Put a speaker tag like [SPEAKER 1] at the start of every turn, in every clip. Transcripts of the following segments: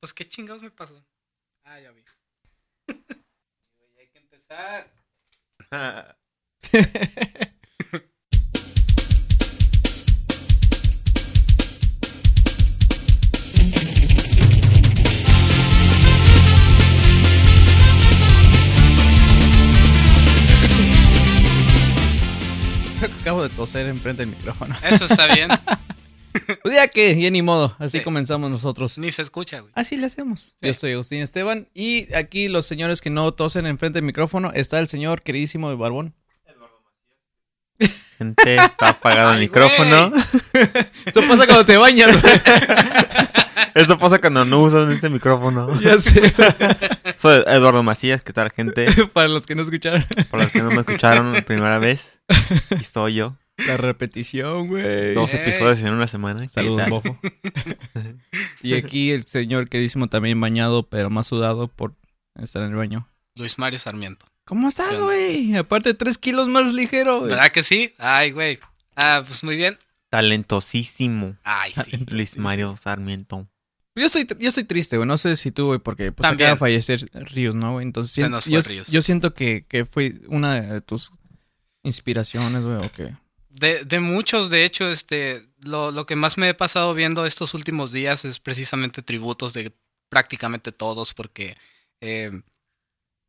[SPEAKER 1] Pues qué chingados me pasó. Ah, ya vi. hay que empezar.
[SPEAKER 2] Acabo de toser enfrente del micrófono.
[SPEAKER 1] Eso está bien.
[SPEAKER 2] Pues ya que, ya ni modo. Así
[SPEAKER 1] Sí.
[SPEAKER 2] comenzamos nosotros.
[SPEAKER 1] Ni se escucha, güey.
[SPEAKER 2] Así le hacemos.
[SPEAKER 1] Sí.
[SPEAKER 2] Yo soy Agustín Esteban. Y aquí los señores que no tosen enfrente del micrófono está el señor queridísimo de Barbón.
[SPEAKER 3] Gente, está apagado el
[SPEAKER 1] Ay,
[SPEAKER 3] micrófono.
[SPEAKER 2] Eso pasa cuando te bañas.
[SPEAKER 3] Eso pasa cuando no usan este micrófono.
[SPEAKER 2] ya sé.
[SPEAKER 3] Soy Eduardo Macías, ¿qué tal, gente?
[SPEAKER 2] Para los que no escucharon.
[SPEAKER 3] Por los que no me escucharon la primera vez, aquí estoy yo.
[SPEAKER 2] La repetición, güey.
[SPEAKER 3] Dos episodios en una semana. ¿qué
[SPEAKER 2] Saludos, bofo. y aquí el señor queridísimo también bañado, pero más sudado por estar en el baño.
[SPEAKER 1] Luis Mario Sarmiento.
[SPEAKER 2] ¿Cómo estás, güey? Aparte, tres kilos más ligero, güey.
[SPEAKER 1] ¿Verdad que sí? Ay, güey. Ah, pues muy bien.
[SPEAKER 3] Talentosísimo.
[SPEAKER 1] Ay, sí.
[SPEAKER 3] Luis Mario Sarmiento.
[SPEAKER 2] Yo estoy, yo estoy triste, güey. No sé si tú, güey, porque pues
[SPEAKER 1] También.
[SPEAKER 2] acaba de fallecer Ríos, ¿no, güey? Entonces
[SPEAKER 1] Se
[SPEAKER 2] siento-
[SPEAKER 1] nos fue
[SPEAKER 2] yo,
[SPEAKER 1] Ríos.
[SPEAKER 2] yo siento que, que fue una de tus inspiraciones, güey, o que...
[SPEAKER 1] De, de muchos, de hecho, este, lo, lo que más me he pasado viendo estos últimos días es precisamente tributos de prácticamente todos, porque eh,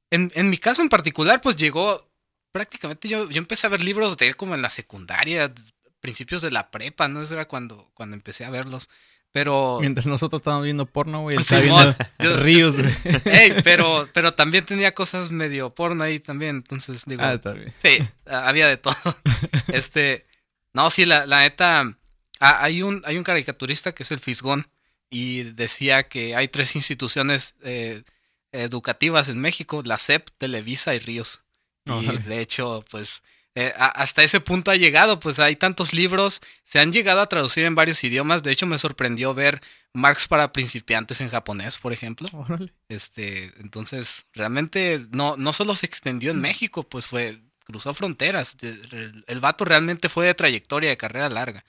[SPEAKER 1] en, en mi caso en particular, pues llegó prácticamente yo, yo empecé a ver libros de él como en la secundaria, principios de la prepa, ¿no? Eso era cuando, cuando empecé a verlos. Pero,
[SPEAKER 2] Mientras nosotros estábamos viendo porno, güey, él
[SPEAKER 1] Sí,
[SPEAKER 2] viendo
[SPEAKER 1] Yo-
[SPEAKER 2] Ríos, güey.
[SPEAKER 1] ey, pero, pero también tenía cosas medio porno ahí también, entonces digo,
[SPEAKER 2] Ah, bien.
[SPEAKER 1] Sí, había de todo. Este, no, sí, la, la neta, ah, hay un, hay un caricaturista que es el Fisgón y decía que hay tres instituciones eh, educativas en México, la SEP, Televisa y Ríos. Y de hecho, pues, eh, a- hasta ese punto ha llegado, pues hay tantos libros, se han llegado a traducir en varios idiomas, de hecho me sorprendió ver Marx para principiantes en japonés, por ejemplo.
[SPEAKER 2] Órale.
[SPEAKER 1] Este, entonces, realmente no, no solo se extendió en México, pues fue, cruzó fronteras. El, el vato realmente fue de trayectoria, de carrera larga.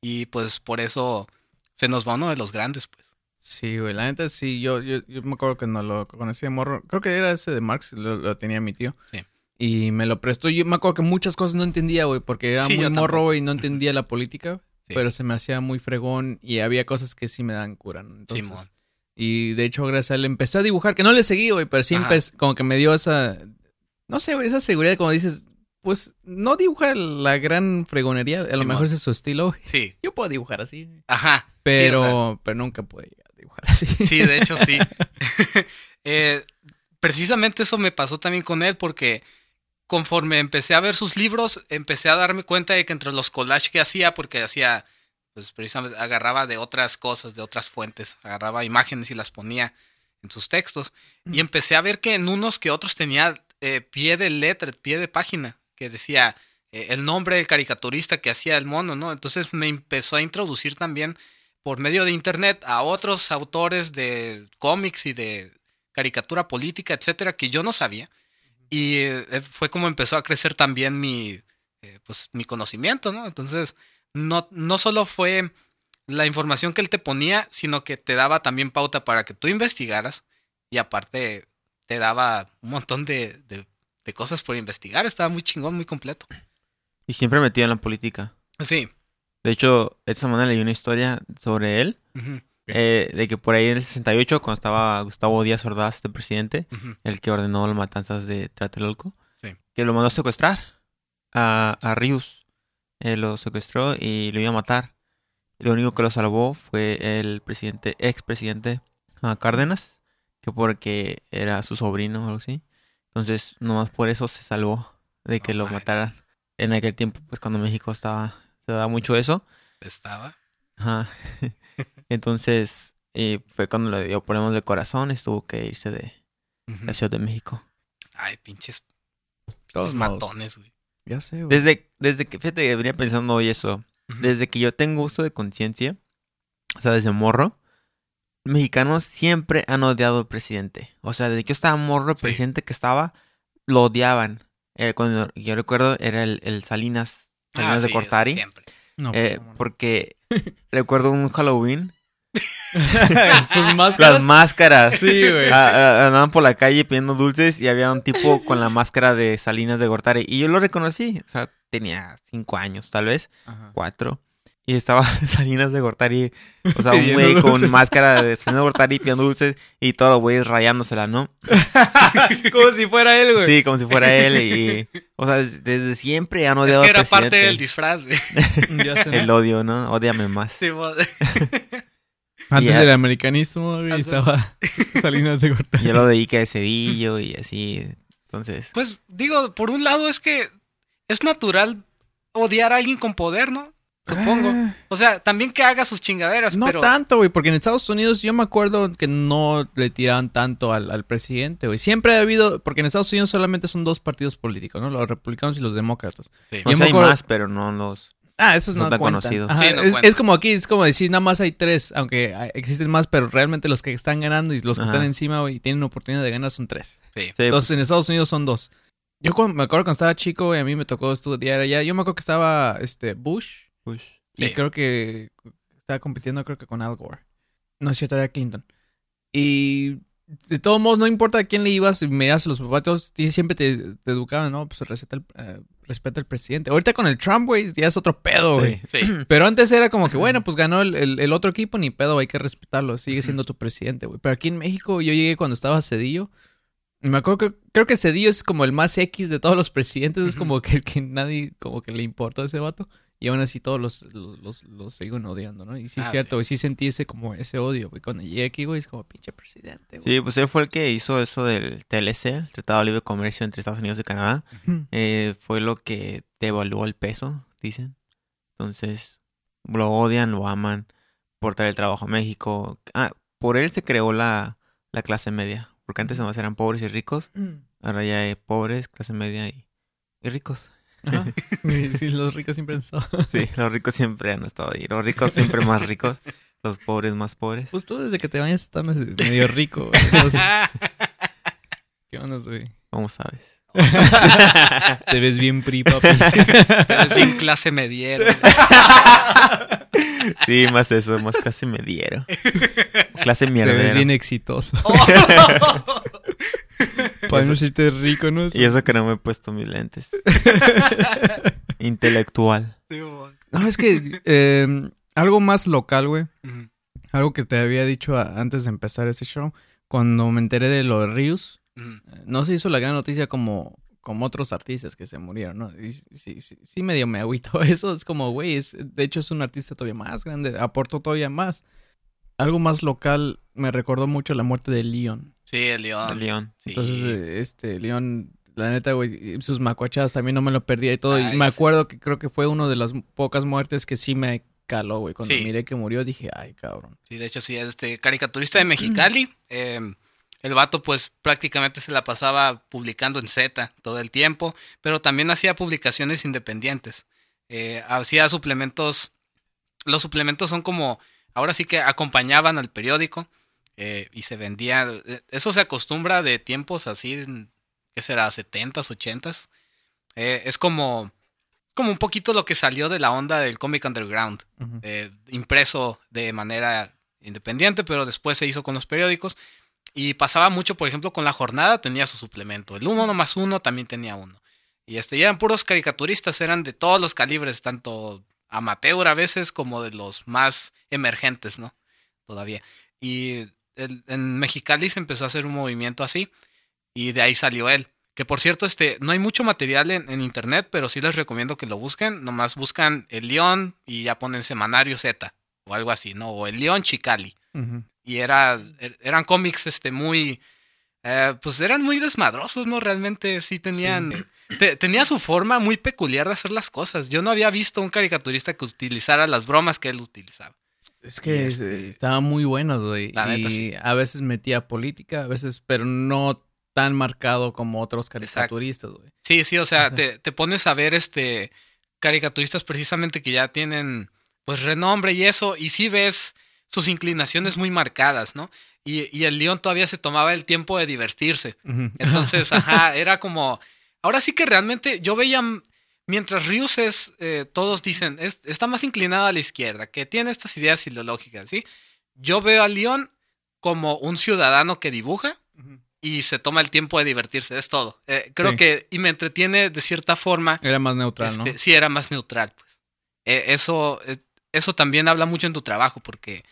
[SPEAKER 1] Y pues por eso se nos va uno de los grandes, pues.
[SPEAKER 2] Sí, güey, la neta sí, yo, yo, yo me acuerdo que no lo conocí de morro. Creo que era ese de Marx, lo, lo tenía mi tío.
[SPEAKER 1] Sí.
[SPEAKER 2] Y me lo prestó. Yo me acuerdo que muchas cosas no entendía, güey, porque era
[SPEAKER 1] Sí,
[SPEAKER 2] muy morro, y no entendía la política.
[SPEAKER 1] Sí.
[SPEAKER 2] Pero se me hacía muy fregón y había cosas que sí me dan cura, ¿no? Entonces,
[SPEAKER 1] Simón.
[SPEAKER 2] y de hecho, gracias a él empecé a dibujar, que no le seguí, güey, pero sí como que me dio esa, no sé, güey, esa seguridad, como dices, pues no dibuja la gran fregonería, a lo mejor ese es su estilo, güey.
[SPEAKER 1] Sí,
[SPEAKER 2] Yo puedo dibujar así,
[SPEAKER 1] ajá.
[SPEAKER 2] pero,
[SPEAKER 1] o
[SPEAKER 2] pero nunca pude llegar a dibujar así.
[SPEAKER 1] Sí, de hecho sí. Eh, precisamente eso me pasó también con él porque conforme empecé a ver sus libros, empecé a darme cuenta de que entre los collages que hacía, porque hacía, pues precisamente agarraba de otras cosas, de otras fuentes, agarraba imágenes y las ponía en sus textos. Y empecé a ver que en unos que otros tenía eh, pie de letra, pie de página, que decía eh, el nombre del caricaturista que hacía el mono, ¿no? Entonces me empezó a introducir también por medio de internet a otros autores de cómics y de caricatura política, etcétera, que yo no sabía. Y eh, fue como empezó a crecer también mi, eh, pues, mi conocimiento, ¿no? Entonces, no, no solo fue la información que él te ponía, sino que te daba también pauta para que tú investigaras y aparte te daba un montón de, de, de cosas por investigar. Estaba muy chingón, muy completo.
[SPEAKER 3] Y siempre metido en la política.
[SPEAKER 1] Sí.
[SPEAKER 3] De hecho, esta semana leí una historia sobre él. Eh, de que por ahí en el 68, cuando estaba Gustavo Díaz Ordaz de presidente, el que ordenó las matanzas de Tlatelolco,
[SPEAKER 1] Sí.
[SPEAKER 3] que lo mandó a secuestrar a, a Rius. Eh, lo secuestró y lo iba a matar. Lo único que lo salvó fue el presidente, expresidente ah, Cárdenas, que porque era su sobrino o algo así. Entonces, nomás por eso se salvó de que lo mataran. En aquel tiempo, pues cuando México estaba, se daba mucho eso.
[SPEAKER 1] Estaba.
[SPEAKER 3] Ajá. Entonces, eh, fue cuando le dio problemas de corazón y tuvo que irse de la Ciudad de México.
[SPEAKER 1] Ay, pinches,
[SPEAKER 2] Todos
[SPEAKER 1] pinches
[SPEAKER 2] modos.
[SPEAKER 1] matones, güey.
[SPEAKER 2] Ya sé, güey.
[SPEAKER 3] Desde, desde que, fíjate que venía pensando hoy eso. Desde que yo tengo uso de conciencia, o sea, desde morro, mexicanos siempre han odiado al presidente. O sea, desde que yo estaba morro, el
[SPEAKER 1] Sí.
[SPEAKER 3] presidente que estaba, lo odiaban. Eh, cuando yo recuerdo, era el, el Salinas,
[SPEAKER 1] Ah,
[SPEAKER 3] Salinas de
[SPEAKER 1] sí, eso
[SPEAKER 3] Cortari.
[SPEAKER 1] siempre.
[SPEAKER 2] No,
[SPEAKER 3] Eh,
[SPEAKER 2] pues, no,
[SPEAKER 3] porque recuerdo un Halloween
[SPEAKER 2] Sus máscaras.
[SPEAKER 3] Las máscaras.
[SPEAKER 2] Sí, güey.
[SPEAKER 3] Ah, ah, Andaban por la calle pidiendo dulces y había un tipo con la máscara de Salinas de Gortari. Y yo lo reconocí. O sea, tenía cinco años, tal vez,
[SPEAKER 2] Ajá.
[SPEAKER 3] cuatro. Y estaba Salinas de Gortari. O sea, un güey con
[SPEAKER 2] dulces.
[SPEAKER 3] máscara de Salinas de Gortari pidiendo dulces y todos los güeyes rayándosela, ¿no?
[SPEAKER 2] Como si fuera él, güey.
[SPEAKER 3] Sí, como si fuera él. Y, o sea, desde siempre han
[SPEAKER 1] Es
[SPEAKER 3] odiado
[SPEAKER 1] que
[SPEAKER 3] al
[SPEAKER 1] era parte del disfraz, güey.
[SPEAKER 2] Ya sé, ¿no?
[SPEAKER 3] El odio, ¿no? Ódiame más.
[SPEAKER 1] Sí,
[SPEAKER 2] Antes
[SPEAKER 3] Ya.
[SPEAKER 2] del americanismo, güey,
[SPEAKER 1] Antes-
[SPEAKER 2] estaba Salinas de Gortari.
[SPEAKER 3] Yo lo dediqué a Cedillo y así. Entonces,
[SPEAKER 1] Pues digo, por un lado es que es natural odiar a alguien con poder, ¿no? Supongo.
[SPEAKER 2] Ah,
[SPEAKER 1] O sea, también que haga sus chingaderas,
[SPEAKER 2] No
[SPEAKER 1] pero...
[SPEAKER 2] tanto, güey, porque en Estados Unidos yo me acuerdo que no le tiraban tanto al, al presidente, güey. Siempre ha habido, porque en Estados Unidos solamente son dos partidos políticos, ¿no? Los republicanos y los demócratas.
[SPEAKER 1] Sí.
[SPEAKER 3] no
[SPEAKER 2] yo
[SPEAKER 3] sé,
[SPEAKER 2] me
[SPEAKER 3] hay
[SPEAKER 2] acuerdo-
[SPEAKER 3] más, pero no los...
[SPEAKER 2] Ah, esos
[SPEAKER 3] No
[SPEAKER 2] no,
[SPEAKER 3] conocidos.
[SPEAKER 2] Ajá,
[SPEAKER 1] Sí, no
[SPEAKER 2] es, como aquí, es como decir, nada más hay tres, aunque existen más, pero realmente los que están ganando y los que
[SPEAKER 3] Ajá.
[SPEAKER 2] están encima, güey, y tienen oportunidad de ganar son tres.
[SPEAKER 1] Sí.
[SPEAKER 3] Sí,
[SPEAKER 2] Entonces, en Estados Unidos son dos. Yo cuando- me acuerdo cuando estaba chico, güey, a mí me tocó estudiar allá. Yo me acuerdo que estaba este Bush y
[SPEAKER 1] Sí.
[SPEAKER 2] creo que estaba compitiendo creo que con Al Gore. No es cierto, era Clinton. Y de todos modos, no importa a quién le ibas, me das los zapatos, siempre te, te educaban, ¿no? Pues receta el, eh, respeta al presidente. Ahorita con el Trump, güey, ya es otro pedo, güey.
[SPEAKER 3] sí.
[SPEAKER 1] Sí.
[SPEAKER 2] Pero antes era como que, bueno, pues ganó el, el- el otro equipo, ni pedo, hay que respetarlo, sigue siendo tu presidente, güey. Pero aquí en México yo llegué cuando estaba Cedillo. y Me acuerdo que creo que Cedillo es como el más X de todos los presidentes, es como que el que nadie como que le importó a ese vato. Y aún así todos los, los, los, los siguen odiando, ¿no? Y sí es
[SPEAKER 1] Ah,
[SPEAKER 2] cierto,
[SPEAKER 1] sí.
[SPEAKER 2] güey, sí sentí ese como ese odio, güey. Cuando llegué aquí, güey, es como pinche presidente, güey.
[SPEAKER 3] Sí, pues él fue el que hizo eso del TLC, el Tratado de Libre Comercio entre Estados Unidos y Canadá. Eh, fue lo que devaluó el peso, dicen. Entonces, lo odian, lo aman por traer el trabajo a México. Ah, por él se creó la, la clase media. Porque antes nomás eran pobres y ricos. Ahora ya hay pobres, clase media y, y ricos.
[SPEAKER 2] Ajá. Sí, los ricos siempre han estado.
[SPEAKER 3] Sí, los ricos siempre han estado ahí. Los ricos siempre más ricos. Los pobres más pobres.
[SPEAKER 2] Pues tú desde que te bañas estás medio rico, güey. Entonces, ¿Qué onda, güey?
[SPEAKER 3] ¿Cómo sabes?
[SPEAKER 2] Te ves bien pri, papi.
[SPEAKER 1] Eres bien clase mediero.
[SPEAKER 3] Sí, más eso, más clase mediero. Clase
[SPEAKER 2] Te ves
[SPEAKER 3] mierdero.
[SPEAKER 2] bien exitoso. Para no decirte rico, ¿no?
[SPEAKER 3] Y eso que no me he puesto mis lentes. Intelectual.
[SPEAKER 2] No, es que eh, algo más local, güey. Algo que te había dicho a- antes de empezar este show. Cuando me enteré de lo de Rius, eh, no se hizo la gran noticia como, como otros artistas que se murieron, ¿no? Y sí, sí, sí medio me agüito. Eso es como, güey, es, de hecho es un artista todavía más grande, aportó todavía más. Algo más local me recordó mucho la muerte de Leon.
[SPEAKER 1] Sí, el león.
[SPEAKER 3] El León.
[SPEAKER 1] Sí.
[SPEAKER 2] Entonces, eh, este, León, la neta, güey, sus macuachadas también no me lo perdía y todo.
[SPEAKER 1] Ay,
[SPEAKER 2] y me
[SPEAKER 1] sí.
[SPEAKER 2] acuerdo que creo que fue una de las pocas muertes que sí me caló, güey. Cuando
[SPEAKER 1] Sí.
[SPEAKER 2] miré que murió, dije, ay, cabrón.
[SPEAKER 1] Sí, de hecho sí, este caricaturista de Mexicali. eh, el vato pues prácticamente se la pasaba publicando en Z todo el tiempo, pero también hacía publicaciones independientes. Eh, hacía suplementos, los suplementos son como, ahora sí que acompañaban al periódico eh, y se vendía, eh, eso se acostumbra de tiempos así, ¿qué será? 70s, 80s. Eh, es como, como un poquito lo que salió de la onda del cómic underground eh, impreso de manera independiente, pero después se hizo con los periódicos. Y pasaba mucho, por ejemplo, con la jornada tenía su suplemento. El uno más uno también tenía uno. Y este, y eran puros caricaturistas, eran de todos los calibres, tanto amateur a veces como de los más emergentes, ¿no? Todavía. Y el- en Mexicali se empezó a hacer un movimiento así. Y de ahí salió él. Que por cierto, este, no hay mucho material en, en internet, pero sí les recomiendo que lo busquen. Nomás buscan el León y ya ponen Semanario Z o algo así, ¿no? O el León Chicali. Y era, er- eran cómics este, muy... eh, pues eran muy desmadrosos, ¿no? Realmente sí tenían... te- tenía su forma muy peculiar de hacer las cosas. Yo no había visto un caricaturista que utilizara las bromas que él utilizaba.
[SPEAKER 2] Es que
[SPEAKER 1] este-
[SPEAKER 2] estaban muy buenos, güey.
[SPEAKER 1] La neta,
[SPEAKER 2] y
[SPEAKER 1] sí.
[SPEAKER 2] a veces metía política, a veces, pero no tan marcado como otros caricaturistas, güey.
[SPEAKER 1] Sí, sí, o sea,
[SPEAKER 2] Ajá.
[SPEAKER 1] te, te pones a ver este caricaturistas precisamente que ya tienen pues renombre y eso, y sí ves sus inclinaciones muy marcadas, ¿no? Y, y el León todavía se tomaba el tiempo de divertirse. Entonces, ajá, era como. Ahora sí que realmente yo veía. Mientras Rius es. eh, todos dicen. es- está más inclinado a la izquierda. Que tiene estas ideas ideológicas, ¿sí? yo veo a León como un ciudadano que dibuja y se toma el tiempo de divertirse, es todo. Eh, creo
[SPEAKER 2] Sí.
[SPEAKER 1] que, y me entretiene de cierta forma.
[SPEAKER 2] Era más neutral,
[SPEAKER 1] este,
[SPEAKER 2] ¿no?
[SPEAKER 1] Sí, era más neutral. Pues. Eh, eso, eh, eso también habla mucho en tu trabajo, porque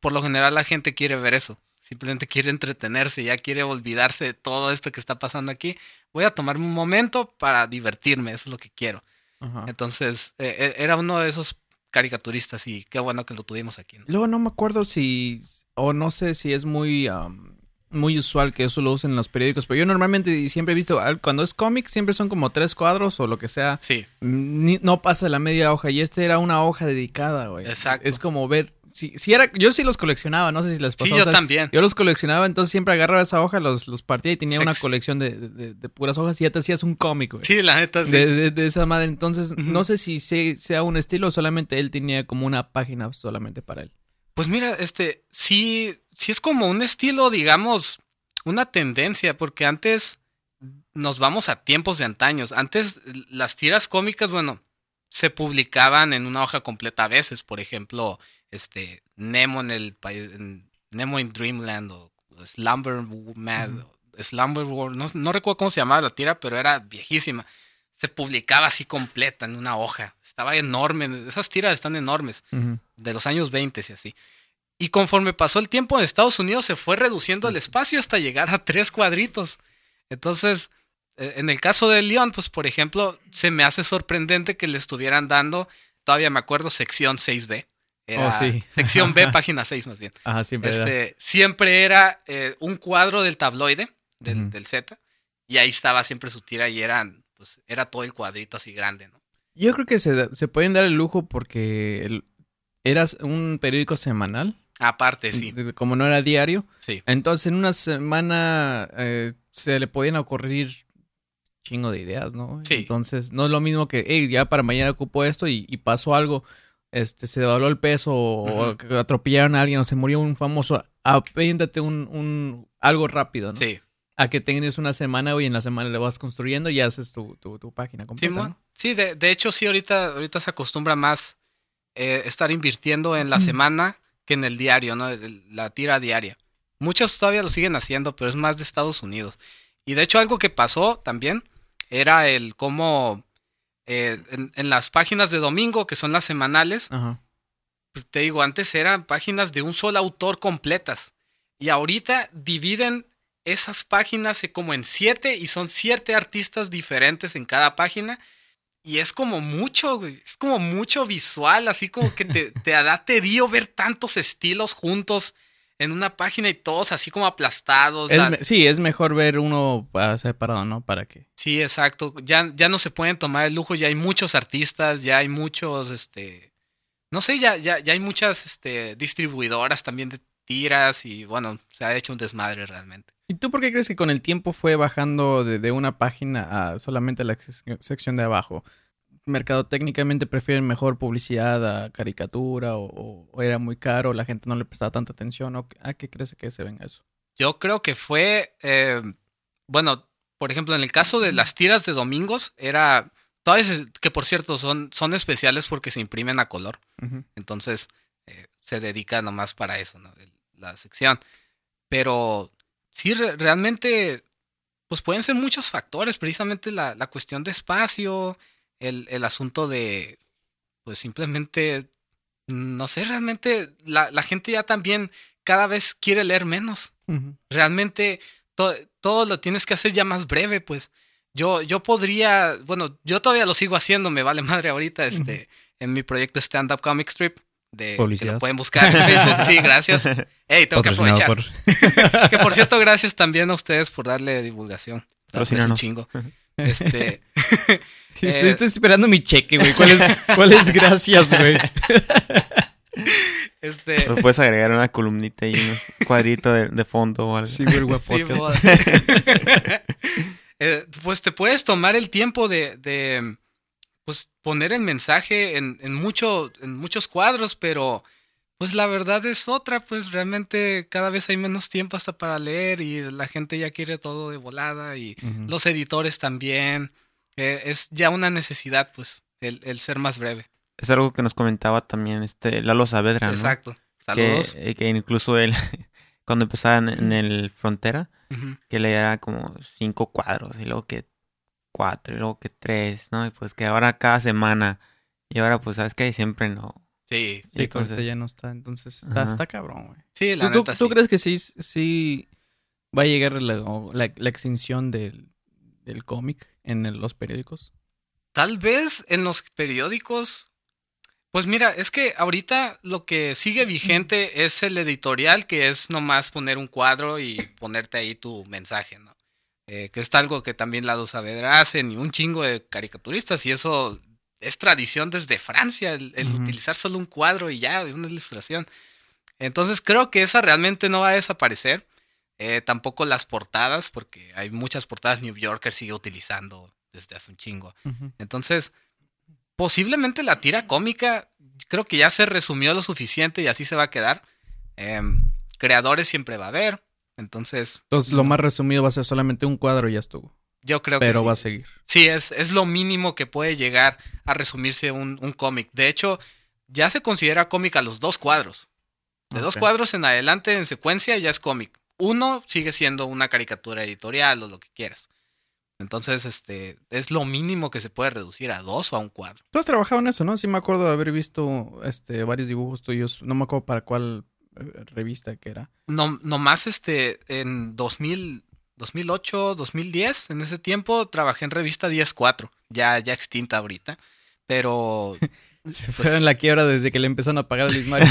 [SPEAKER 1] por lo general la gente quiere ver eso. Simplemente quiere entretenerse, ya quiere olvidarse de todo esto que está pasando aquí. Voy a tomarme un momento para divertirme, eso es lo que quiero.
[SPEAKER 2] Ajá.
[SPEAKER 1] Entonces, eh, era uno de esos caricaturistas y qué bueno que lo tuvimos aquí. ¿no?
[SPEAKER 2] Luego no me acuerdo si, o no sé si es muy, am, muy usual que eso lo usen en los periódicos, pero yo normalmente siempre he visto, cuando es cómic, siempre son como tres cuadros o lo que sea,
[SPEAKER 1] Sí,
[SPEAKER 2] ni- no pasa la media hoja y este era una hoja dedicada, güey.
[SPEAKER 1] Exacto.
[SPEAKER 2] Es como ver, si, si era, yo sí los coleccionaba, no sé si les pasó.
[SPEAKER 1] sí,
[SPEAKER 2] o
[SPEAKER 1] yo
[SPEAKER 2] sea,
[SPEAKER 1] también.
[SPEAKER 2] Yo los coleccionaba, entonces siempre agarraba esa hoja, los, los partía y tenía
[SPEAKER 1] Sex.
[SPEAKER 2] una colección de, de- puras hojas y ya te hacías un cómic, güey.
[SPEAKER 1] Sí, la neta, sí.
[SPEAKER 2] De, de- esa madre. Entonces, no sé si se- sea un estilo o solamente él tenía como una página solamente para él.
[SPEAKER 1] Pues mira, este, sí, sí es como un estilo, digamos, una tendencia, porque antes nos vamos a tiempos de antaños. Antes las tiras cómicas, bueno, se publicaban en una hoja completa a veces. Por ejemplo, este, Nemo en el en- Nemo en Dreamland o Slumber Mad, Slumber World, no, no recuerdo cómo se llamaba la tira, pero era viejísima. Se publicaba así completa en una hoja. Estaba enorme. Esas tiras están enormes de los años 20 y así. Y conforme pasó el tiempo en Estados Unidos se fue reduciendo el espacio hasta llegar a tres cuadritos. Entonces, eh, en el caso de León, pues por ejemplo, se me hace sorprendente que le estuvieran dando, todavía me acuerdo, sección 6B. Era
[SPEAKER 2] Oh, sí.
[SPEAKER 1] Sección B, página 6 más bien.
[SPEAKER 2] Ajá, siempre era.
[SPEAKER 1] Este, siempre era eh, un cuadro del tabloide, del, del Z, y ahí estaba siempre su tira y eran, pues, era todo el cuadrito así grande, ¿no?
[SPEAKER 2] Yo creo que se, se pueden dar el lujo porque el- eras un periódico semanal.
[SPEAKER 1] Aparte, sí,
[SPEAKER 2] Como no era diario.
[SPEAKER 1] sí.
[SPEAKER 2] Entonces, en una semana eh, se le podían ocurrir chingo de ideas, ¿no?
[SPEAKER 1] Sí.
[SPEAKER 2] Entonces, no es lo mismo que, hey, ya para mañana ocupo esto y, y pasó algo, este, se devaluó el peso o atropellaron a alguien o se murió un famoso. Apéntate un, un, algo rápido, ¿no?
[SPEAKER 1] Sí.
[SPEAKER 2] A que tengas una semana y en la semana le vas construyendo y haces tu, tu, tu página completa.
[SPEAKER 1] Sí, de, de hecho, sí, ahorita, ahorita se acostumbra más eh, estar invirtiendo en la semana que en el diario, ¿no? La tira diaria. Muchos todavía lo siguen haciendo, pero es más de Estados Unidos. Y de hecho, algo que pasó también era el cómo eh, en, en las páginas de domingo, que son las semanales,
[SPEAKER 2] Ajá.
[SPEAKER 1] te digo, antes eran páginas de un solo autor completas. Y ahorita dividen esas páginas eh, como en siete y son siete artistas diferentes en cada página. Y es como mucho, güey. Es como mucho visual, así como que te, te da tedio ver tantos estilos juntos en una página y todos así como aplastados.
[SPEAKER 2] Es
[SPEAKER 1] la-
[SPEAKER 2] me- sí, es mejor ver uno separado, ¿no? Para que...
[SPEAKER 1] Sí, exacto. Ya, ya no se pueden tomar el lujo, ya hay muchos artistas, ya hay muchos, este, no sé, ya, ya, ya hay muchas, este, distribuidoras también de tiras y bueno, se ha hecho un desmadre realmente.
[SPEAKER 2] ¿Y tú por qué crees que con el tiempo fue bajando de, de una página a solamente la sec- sección de abajo? ¿Mercado técnicamente prefieren mejor publicidad a caricatura o, o- o era muy caro, la gente no le prestaba tanta atención? ¿O ¿A qué crees que se venga eso?
[SPEAKER 1] Yo creo que fue, eh, bueno, por ejemplo, en el caso de las tiras de domingos, era, todas, que por cierto son, son especiales porque se imprimen a color. Entonces, eh, se dedica nomás para eso, ¿no? El- la sección. Pero sí, re- realmente, pues pueden ser muchos factores, precisamente la, la cuestión de espacio, el, el asunto de, pues simplemente, no sé, realmente la, la gente ya también cada vez quiere leer menos. Realmente to- todo lo tienes que hacer ya más breve, pues. Yo, yo podría, bueno, yo todavía lo sigo haciendo, me vale madre ahorita, este, en mi proyecto Stand Up Comic Strip. De, que
[SPEAKER 2] Publicidad.
[SPEAKER 1] lo pueden buscar en Facebook. Sí, gracias. Hey, tengo que aprovechar.
[SPEAKER 2] por-
[SPEAKER 1] Que por cierto, gracias también a ustedes por darle divulgación. Lo aprecio un
[SPEAKER 3] Patrocínanos.
[SPEAKER 1] chingo. Este,
[SPEAKER 2] Sí,
[SPEAKER 1] Eh,
[SPEAKER 2] estoy, estoy esperando mi cheque, güey. ¿Cuál es, cuál es gracias, güey?
[SPEAKER 1] este,
[SPEAKER 3] Pues puedes agregar una columnita y un cuadrito de, de fondo o algo.
[SPEAKER 2] Sí, güey,
[SPEAKER 1] Sí. Eh, pues te puedes tomar el tiempo de, de, pues poner el mensaje en, en, mucho, en muchos cuadros, pero pues la verdad es otra, pues realmente cada vez hay menos tiempo hasta para leer y la gente ya quiere todo de volada y los editores también. Eh, es ya una necesidad, pues, el, el ser más breve.
[SPEAKER 3] Es algo que nos comentaba también este Lalo Saavedra, ¿no?
[SPEAKER 1] Exacto. Saludos.
[SPEAKER 3] Que, eh, que incluso él, cuando empezaba en, en el Frontera,
[SPEAKER 1] Ujú.
[SPEAKER 3] que le era como cinco cuadros y luego que cuatro y luego que tres, ¿no? Y pues que ahora cada semana y ahora pues sabes que siempre no.
[SPEAKER 1] Sí,
[SPEAKER 2] Sí,
[SPEAKER 3] entonces-
[SPEAKER 2] ya no está. Entonces, está, está cabrón, güey.
[SPEAKER 1] sí, la
[SPEAKER 2] ¿Tú, tú-
[SPEAKER 1] neta
[SPEAKER 2] tú
[SPEAKER 1] sí.
[SPEAKER 2] crees que sí, sí va a llegar la, o la- la extinción del, del cómic en el- los periódicos?
[SPEAKER 1] Tal vez en los periódicos. Pues mira, es que ahorita lo que sigue vigente es el editorial, que es nomás poner un cuadro y ponerte ahí tu mensaje, ¿no? Eh, que es algo que también Lado Saavedra hacen y un chingo de caricaturistas, y eso es tradición desde Francia, el, utilizar solo un cuadro y ya, una ilustración. Entonces creo que esa realmente no va a desaparecer. Eh, tampoco las portadas, porque hay muchas portadas New Yorker sigue utilizando desde hace un chingo. Entonces, posiblemente la tira cómica, creo que ya se resumió lo suficiente y así se va a quedar. Em, creadores siempre va a haber. Entonces,
[SPEAKER 2] Entonces, lo más resumido va a ser solamente un cuadro y ya estuvo.
[SPEAKER 1] yo creo
[SPEAKER 2] Pero
[SPEAKER 1] que
[SPEAKER 2] va a seguir.
[SPEAKER 1] Sí, es, es lo mínimo que puede llegar a resumirse un, un cómic. De hecho, ya se considera cómic a los dos cuadros. De dos cuadros en adelante en secuencia ya es cómic. Uno sigue siendo una caricatura editorial o lo que quieras. Entonces, este, es lo mínimo que se puede reducir a dos o a un cuadro.
[SPEAKER 2] Tú has trabajado en eso, ¿no? Sí me acuerdo de haber visto este, varios dibujos tuyos. No me acuerdo para cuál revista que era.
[SPEAKER 1] No, nomás este, en 2000, 2008, 2010, en ese tiempo trabajé en revista 10-4, ya, ya extinta ahorita, pero
[SPEAKER 2] Se
[SPEAKER 1] Pues-
[SPEAKER 2] fue en la quiebra desde que le empezaron a pagar a Luis Mario.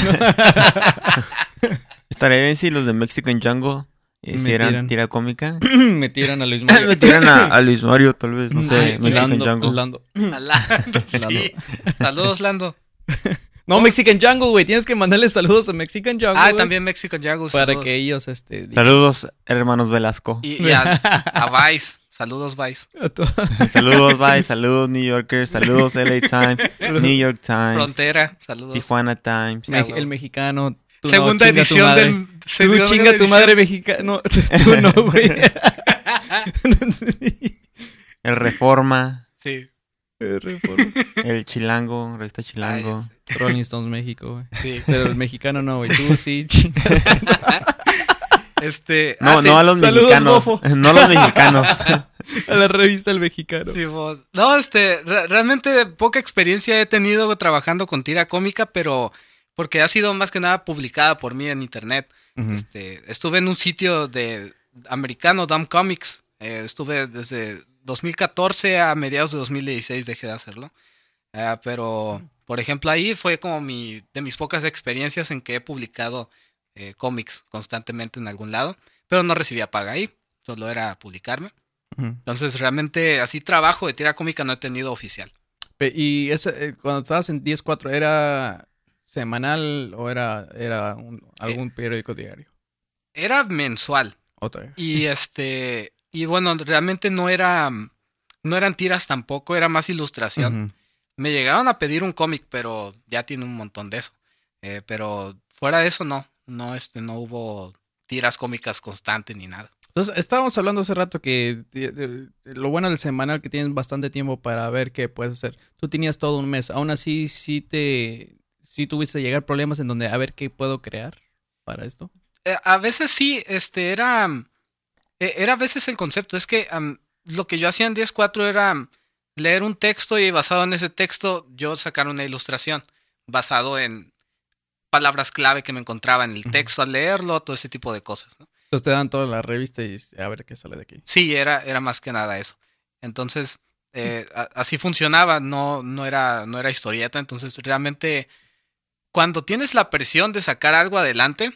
[SPEAKER 3] Estaría bien si los de Mexican Jungle hicieran
[SPEAKER 2] Metieran.
[SPEAKER 3] tira cómica.
[SPEAKER 2] Metieron a Luis Mario.
[SPEAKER 3] Metieran a, a Luis Mario, tal vez, no sé,
[SPEAKER 2] Ay,
[SPEAKER 3] Mexican
[SPEAKER 2] Lando,
[SPEAKER 3] Jungle.
[SPEAKER 2] Lando.
[SPEAKER 1] a Lando, sí. Saludos, Lando.
[SPEAKER 2] No, Mexican Jungle, güey. Tienes que mandarle saludos a Mexican Jungle.
[SPEAKER 1] Ah,
[SPEAKER 2] güey,
[SPEAKER 1] también Mexican Jungle.
[SPEAKER 2] Para
[SPEAKER 1] saludos.
[SPEAKER 2] que ellos, este... digan
[SPEAKER 3] Saludos, hermanos Velasco.
[SPEAKER 1] Y, y a, a Vice. Saludos, Vice.
[SPEAKER 3] Saludos, bye. Saludos, New Yorkers. Saludos, LA Times. New York Times.
[SPEAKER 1] Frontera. Saludos.
[SPEAKER 3] Tijuana Times.
[SPEAKER 1] Me-
[SPEAKER 2] el mexicano. tú no,
[SPEAKER 1] Segunda
[SPEAKER 2] tu
[SPEAKER 1] edición
[SPEAKER 2] madre.
[SPEAKER 1] del.
[SPEAKER 2] Tú chinga tu madre mexicano. Tú no, güey.
[SPEAKER 3] El Reforma.
[SPEAKER 1] Sí.
[SPEAKER 3] El Chilango. Revista Chilango.
[SPEAKER 1] Ay,
[SPEAKER 2] Rolling Stones México, güey.
[SPEAKER 1] sí.
[SPEAKER 2] Pero el mexicano no, güey. Tú sí.
[SPEAKER 1] Este.
[SPEAKER 3] No,
[SPEAKER 1] ah,
[SPEAKER 3] no
[SPEAKER 1] te-
[SPEAKER 3] a los
[SPEAKER 2] Saludos,
[SPEAKER 3] mexicanos.
[SPEAKER 2] mofo.
[SPEAKER 3] No a los mexicanos.
[SPEAKER 2] A la revista El Mexicano.
[SPEAKER 1] Sí, no, este, re- realmente poca experiencia he tenido trabajando con tira cómica, pero porque ha sido más que nada publicada por mí en internet. Este, estuve en un sitio de americano, Dumb Comics. Eh, estuve desde 2014 a mediados de 2016, dejé de hacerlo. Ah, pero, por ejemplo, ahí fue como mi, de mis pocas experiencias en que he publicado eh, cómics constantemente en algún lado, pero no recibía paga ahí, solo era publicarme. Entonces, realmente, así trabajo de tira cómica no he tenido oficial.
[SPEAKER 2] Y ese, eh, cuando estabas en 10-4, ¿era semanal o era, era un- algún periódico diario?
[SPEAKER 1] Era mensual.
[SPEAKER 2] Otra vez.
[SPEAKER 1] Y este, y bueno, realmente no era, no eran tiras tampoco, era más ilustración. Me llegaron a pedir un cómic, pero ya tiene un montón de eso. Eh, pero fuera de eso, no, no, este, no hubo tiras cómicas constantes ni nada.
[SPEAKER 2] Entonces, estábamos hablando hace rato que de- de- de lo bueno del semanal que tienes bastante tiempo para ver qué puedes hacer. Tú tenías todo un mes. Aún así, sí te... Sí tuviste que llegar problemas en donde a ver qué puedo crear para esto.
[SPEAKER 1] Eh, a veces sí, este, era, era a veces el concepto, es que lo que yo hacía en 10.4 era leer un texto y basado en ese texto yo sacar una ilustración basado en palabras clave que me encontraba en el texto al leerlo, todo ese tipo de cosas. ¿no?
[SPEAKER 2] Entonces te dan toda la revista y a ver qué sale de aquí.
[SPEAKER 1] Sí, era, era más que nada eso. Entonces, eh, a- así funcionaba, no, no, era, no era historieta. Entonces, realmente, cuando tienes la presión de sacar algo adelante,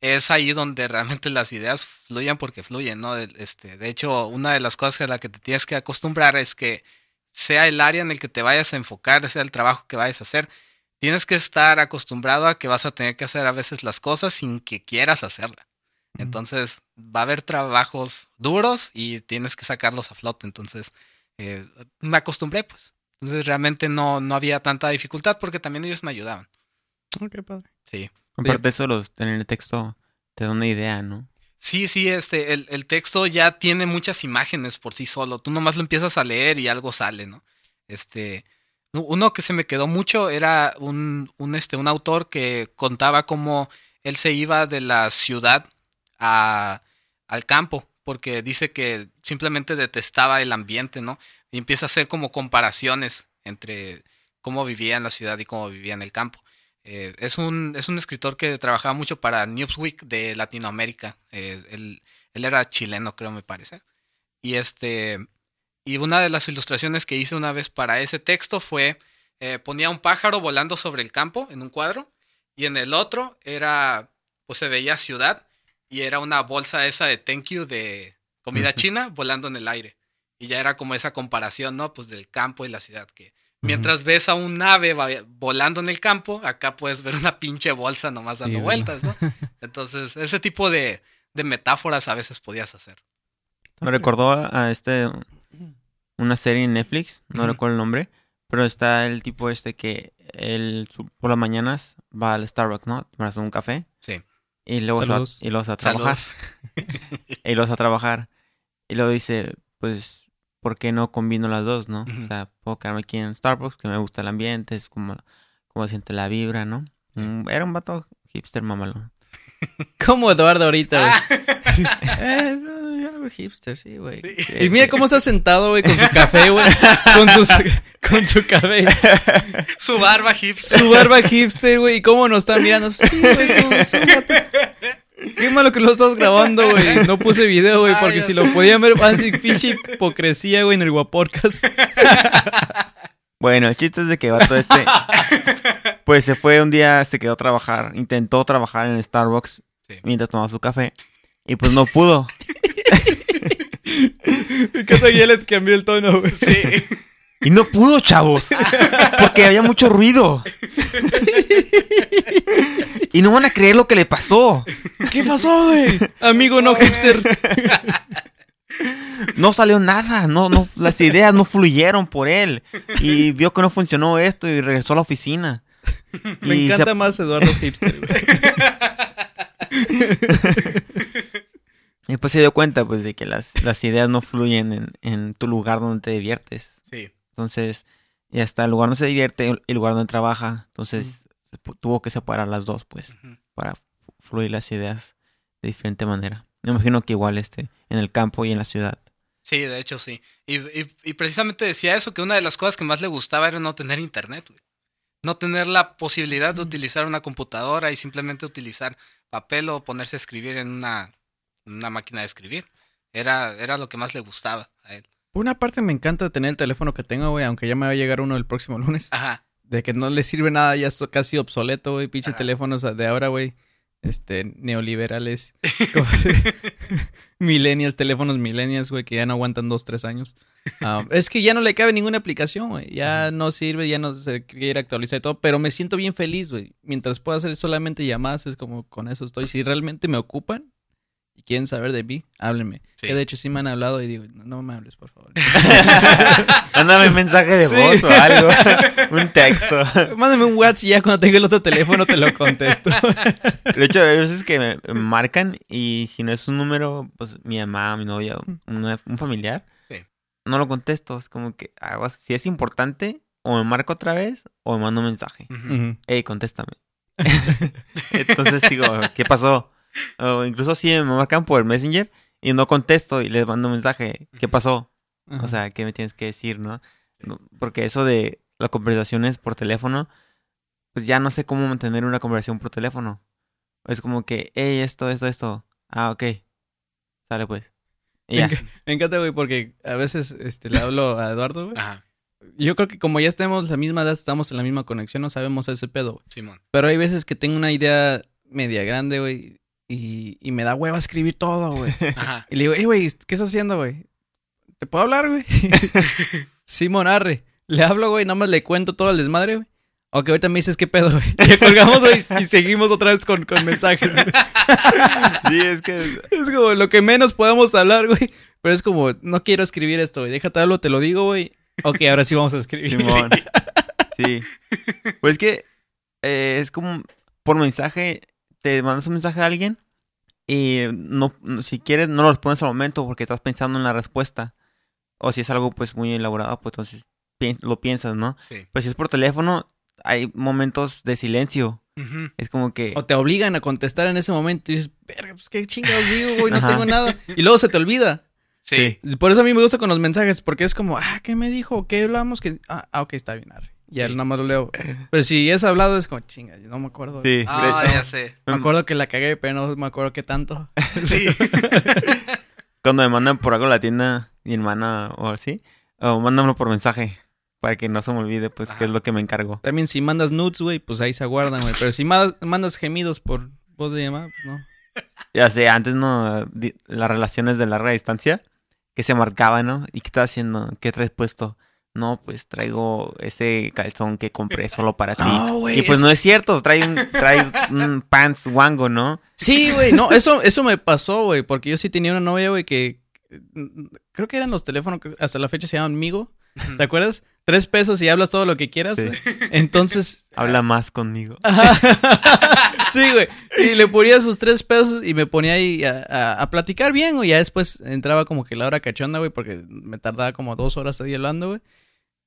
[SPEAKER 1] es ahí donde realmente las ideas fluyen porque fluyen, ¿no? De, este, de hecho, una de las cosas a la que te tienes que acostumbrar es que sea el área en el que te vayas a enfocar, sea el trabajo que vayas a hacer, tienes que estar acostumbrado a que vas a tener que hacer a veces las cosas sin que quieras hacerla.
[SPEAKER 2] Ujú.
[SPEAKER 1] Entonces, va a haber trabajos duros y tienes que sacarlos a flote. Entonces, eh, me acostumbré, pues. Entonces, realmente no, no había tanta dificultad porque también ellos me ayudaban.
[SPEAKER 2] Ok, padre.
[SPEAKER 1] Sí.
[SPEAKER 3] Aparte de eso, los, en el texto te da una idea, ¿no?
[SPEAKER 1] Sí, sí, este, el, el texto ya tiene muchas imágenes por sí solo. Tú nomás lo empiezas a leer y algo sale, ¿no? Este, Uno que se me quedó mucho era un, un, este, un autor que contaba cómo él se iba de la ciudad a, al campo, porque dice que simplemente detestaba el ambiente, ¿no? Y empieza a hacer como comparaciones entre cómo vivía en la ciudad y cómo vivía en el campo. Eh, es, un, es un escritor que trabajaba mucho para Newsweek de Latinoamérica. Eh, él, él, era chileno, creo, me parece. Y este. Y una de las ilustraciones que hice una vez para ese texto fue. Eh, ponía un pájaro volando sobre el campo en un cuadro. Y en el otro era. Pues se veía ciudad. Y era una bolsa esa de thank you de comida china volando en el aire. Y ya era como esa comparación, ¿no? Pues del campo y la ciudad. Que Mientras ves a un ave volando en el campo, acá puedes ver una pinche bolsa nomás dando vueltas, ¿no? Entonces, ese tipo de, metáforas a veces podías hacer.
[SPEAKER 3] Me recordó a este una serie en Netflix, no recuerdo el nombre, pero está el tipo este que él por las mañanas va al Starbucks, ¿no? Para hacer un café.
[SPEAKER 1] Sí.
[SPEAKER 3] Y luego, y luego a trabajar. y luego a trabajar. Y luego dice, pues ¿por qué no combino las dos, no? O sea, puedo quedarme aquí en Starbucks, que me gusta el ambiente, es como, como siente la vibra, ¿no? Mm, era un vato hipster mamalo.
[SPEAKER 2] Como Eduardo ahorita, güey. Ah. eh, yo hipster, sí, güey. Y mira cómo está sentado, güey, con su café, güey. Con, con su café.
[SPEAKER 1] Su barba hipster.
[SPEAKER 2] Su barba hipster, güey. Y cómo nos está mirando. Sí, güey, es un, Qué malo que lo estás grabando, güey. No puse video, güey, porque si lo podían ver, así pinche hipocresía, güey, en el Guaporcas.
[SPEAKER 3] Bueno, el chiste es de que todo este. Pues se fue un día, se quedó a trabajar. Intentó trabajar en Starbucks mientras tomaba su café. Y pues no pudo.
[SPEAKER 2] Me ya le cambió el tono, güey.
[SPEAKER 1] Sí.
[SPEAKER 3] Y no pudo, chavos. Porque había mucho ruido. Y no van a creer lo que le pasó.
[SPEAKER 2] ¿Qué pasó, güey? Amigo no hipster.
[SPEAKER 3] No salió nada, no, no, las ideas no fluyeron por él. Y vio que no funcionó esto y regresó a la oficina.
[SPEAKER 2] Me encanta más Eduardo Hipster.
[SPEAKER 3] y pues se dio cuenta pues de que las, las ideas no fluyen en, en, tu lugar donde te diviertes. Entonces, y hasta el lugar donde se divierte, el lugar donde trabaja. Entonces, tuvo que separar las dos, pues, para fluir las ideas de diferente manera. Me imagino que igual este, en el campo y en la ciudad.
[SPEAKER 1] Sí, de hecho sí. Y, y, precisamente decía eso, que una de las cosas que más le gustaba era no tener internet, No tener la posibilidad de utilizar una computadora y simplemente utilizar papel o ponerse a escribir en una, una máquina de escribir. Era, era lo que más le gustaba a él.
[SPEAKER 2] Por una parte me encanta tener el teléfono que tengo, güey, aunque ya me va a llegar uno el próximo lunes.
[SPEAKER 1] Ajá
[SPEAKER 2] de que no le sirve nada, ya es casi obsoleto, güey, pinches teléfonos de ahora, güey. Este, neoliberales, millennials, teléfonos millennials, güey, que ya no aguantan dos, tres años. Ah, es que ya no le cabe ninguna aplicación, güey. Ya no sirve, ya no se quiere actualizar y todo. Pero me siento bien feliz, güey. Mientras pueda hacer solamente llamadas, es como con eso estoy. Si realmente me ocupan, y quieren saber de mí, háblenme. Que de hecho sí me han hablado y digo, no, me hables, por favor.
[SPEAKER 3] Mándame un mensaje de voz o algo. un texto.
[SPEAKER 2] Mándame un WhatsApp y ya cuando tenga el otro teléfono te lo contesto.
[SPEAKER 3] de hecho, hay veces que me marcan y si no es un número, pues mi mamá, mi novia, un familiar, no lo contesto. Es como que, ah, si es importante, o me marco otra vez o me mando un mensaje. Ey, contéstame. Entonces digo, ¿qué pasó? O incluso si me marcan por el Messenger y no contesto y les mando un mensaje, ¿qué pasó? O sea, ¿qué me tienes que decir, no? Porque eso de las conversaciones por teléfono, pues ya no sé cómo mantener una conversación por teléfono. Es como que, hey, esto, esto, esto. Ah, ok. Sale pues.
[SPEAKER 2] Me, encanta, güey, porque a veces este, le hablo a Eduardo, güey. Yo creo que como ya tenemos la misma edad, estamos en la misma conexión, no sabemos ese pedo,
[SPEAKER 1] Simón.
[SPEAKER 2] Pero hay veces que tengo una idea media grande, güey, y, y me da hueva escribir todo, güey. Ajá. Y le digo, hey, güey, ¿qué estás haciendo, güey? ¿Te puedo hablar, güey? Simón, arre. Le hablo, güey, nada más le cuento todo el desmadre, güey. Ok, ahorita me dices qué pedo, güey. Y colgamos, güey, y seguimos otra vez con, con mensajes.
[SPEAKER 3] sí, es que...
[SPEAKER 2] Es como lo que menos podemos hablar, güey. Pero es como, no quiero escribir esto, güey. Déjate hablo, te lo digo, güey. Ok, ahora sí vamos a escribir.
[SPEAKER 3] Simón. Sí. Pues que eh, es como por mensaje te mandas un mensaje a alguien y no, si quieres no lo respondes al momento porque estás pensando en la respuesta. O si es algo pues muy elaborado, pues entonces pi- lo piensas, ¿no?
[SPEAKER 1] Sí.
[SPEAKER 3] Pero si es por teléfono, hay momentos de silencio. Es como que...
[SPEAKER 2] O te obligan a contestar en ese momento y dices, verga, pues qué chingados digo, güey, no
[SPEAKER 3] Ajá.
[SPEAKER 2] tengo nada. Y luego se te olvida.
[SPEAKER 1] Sí.
[SPEAKER 2] Por eso a mí me gusta con los mensajes, porque es como, ah, ¿qué me dijo? ¿Qué hablamos? que Ah, ah, ok, está bien, arre. Ya
[SPEAKER 1] Sí.
[SPEAKER 2] nada más lo leo. Pero si es hablado, es como, chinga, no me acuerdo.
[SPEAKER 3] Sí.
[SPEAKER 1] Ah, ya sé.
[SPEAKER 2] Me acuerdo que la cagué, pero no me acuerdo qué tanto.
[SPEAKER 1] Sí.
[SPEAKER 3] Cuando me mandan por algo a la tienda, mi hermana o así, o mándamelo por mensaje. Para que no se me olvide, pues,
[SPEAKER 1] Ajá.
[SPEAKER 3] qué es lo que me encargo.
[SPEAKER 2] También si mandas nudes, güey, pues ahí se aguardan, güey. Pero si ma- mandas gemidos por voz de llamada, pues no.
[SPEAKER 3] Ya sé, antes no, las relaciones de larga distancia, que se marcaban, ¿no? ¿Y qué estás haciendo? ¿Qué traes puesto? No, pues traigo ese calzón que compré solo para ti.
[SPEAKER 2] No, güey,
[SPEAKER 3] y pues
[SPEAKER 2] es-
[SPEAKER 3] no es cierto, trae un, trae un pants wango, ¿no?
[SPEAKER 2] Sí, güey, no, eso, eso me pasó, güey, porque yo sí tenía una novia, güey, que creo que eran los teléfonos, que hasta la fecha se llaman Migo, ¿te acuerdas? Tres pesos y hablas todo lo que quieras,
[SPEAKER 3] Sí.
[SPEAKER 2] Entonces,
[SPEAKER 3] Habla más conmigo.
[SPEAKER 2] Sí, güey. Y le ponía sus tres pesos y me ponía ahí a, a- a platicar bien, güey. Ya después entraba como que la hora cachonda, güey, porque me tardaba como dos horas ahí hablando, güey.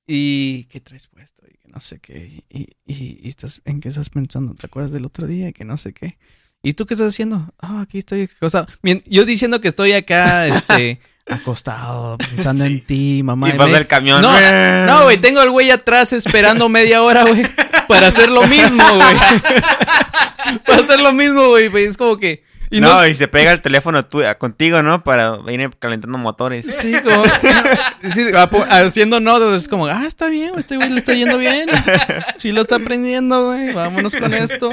[SPEAKER 2] Y, ¿qué traes puesto? Y que no sé qué. Y, y, y estás, ¿en qué estás pensando? ¿Te acuerdas del otro día? Que no sé qué. ¿Y tú qué estás haciendo? Ah, aquí estoy Yo diciendo que estoy acá, este, acostado, pensando en ti, mamá.
[SPEAKER 3] y
[SPEAKER 2] Y me-
[SPEAKER 3] el camión.
[SPEAKER 2] no, no, güey, tengo al güey atrás esperando media hora, güey, para hacer lo mismo, güey. para hacer lo mismo, güey, es como que... Y
[SPEAKER 3] no,
[SPEAKER 2] no,
[SPEAKER 3] y se pega el teléfono tú, contigo, ¿no? Para ir calentando motores.
[SPEAKER 2] Sí, como... sí, haciendo no, es como, ah, está bien, güey, este güey le está yendo bien. Sí lo está aprendiendo, güey, vámonos con esto.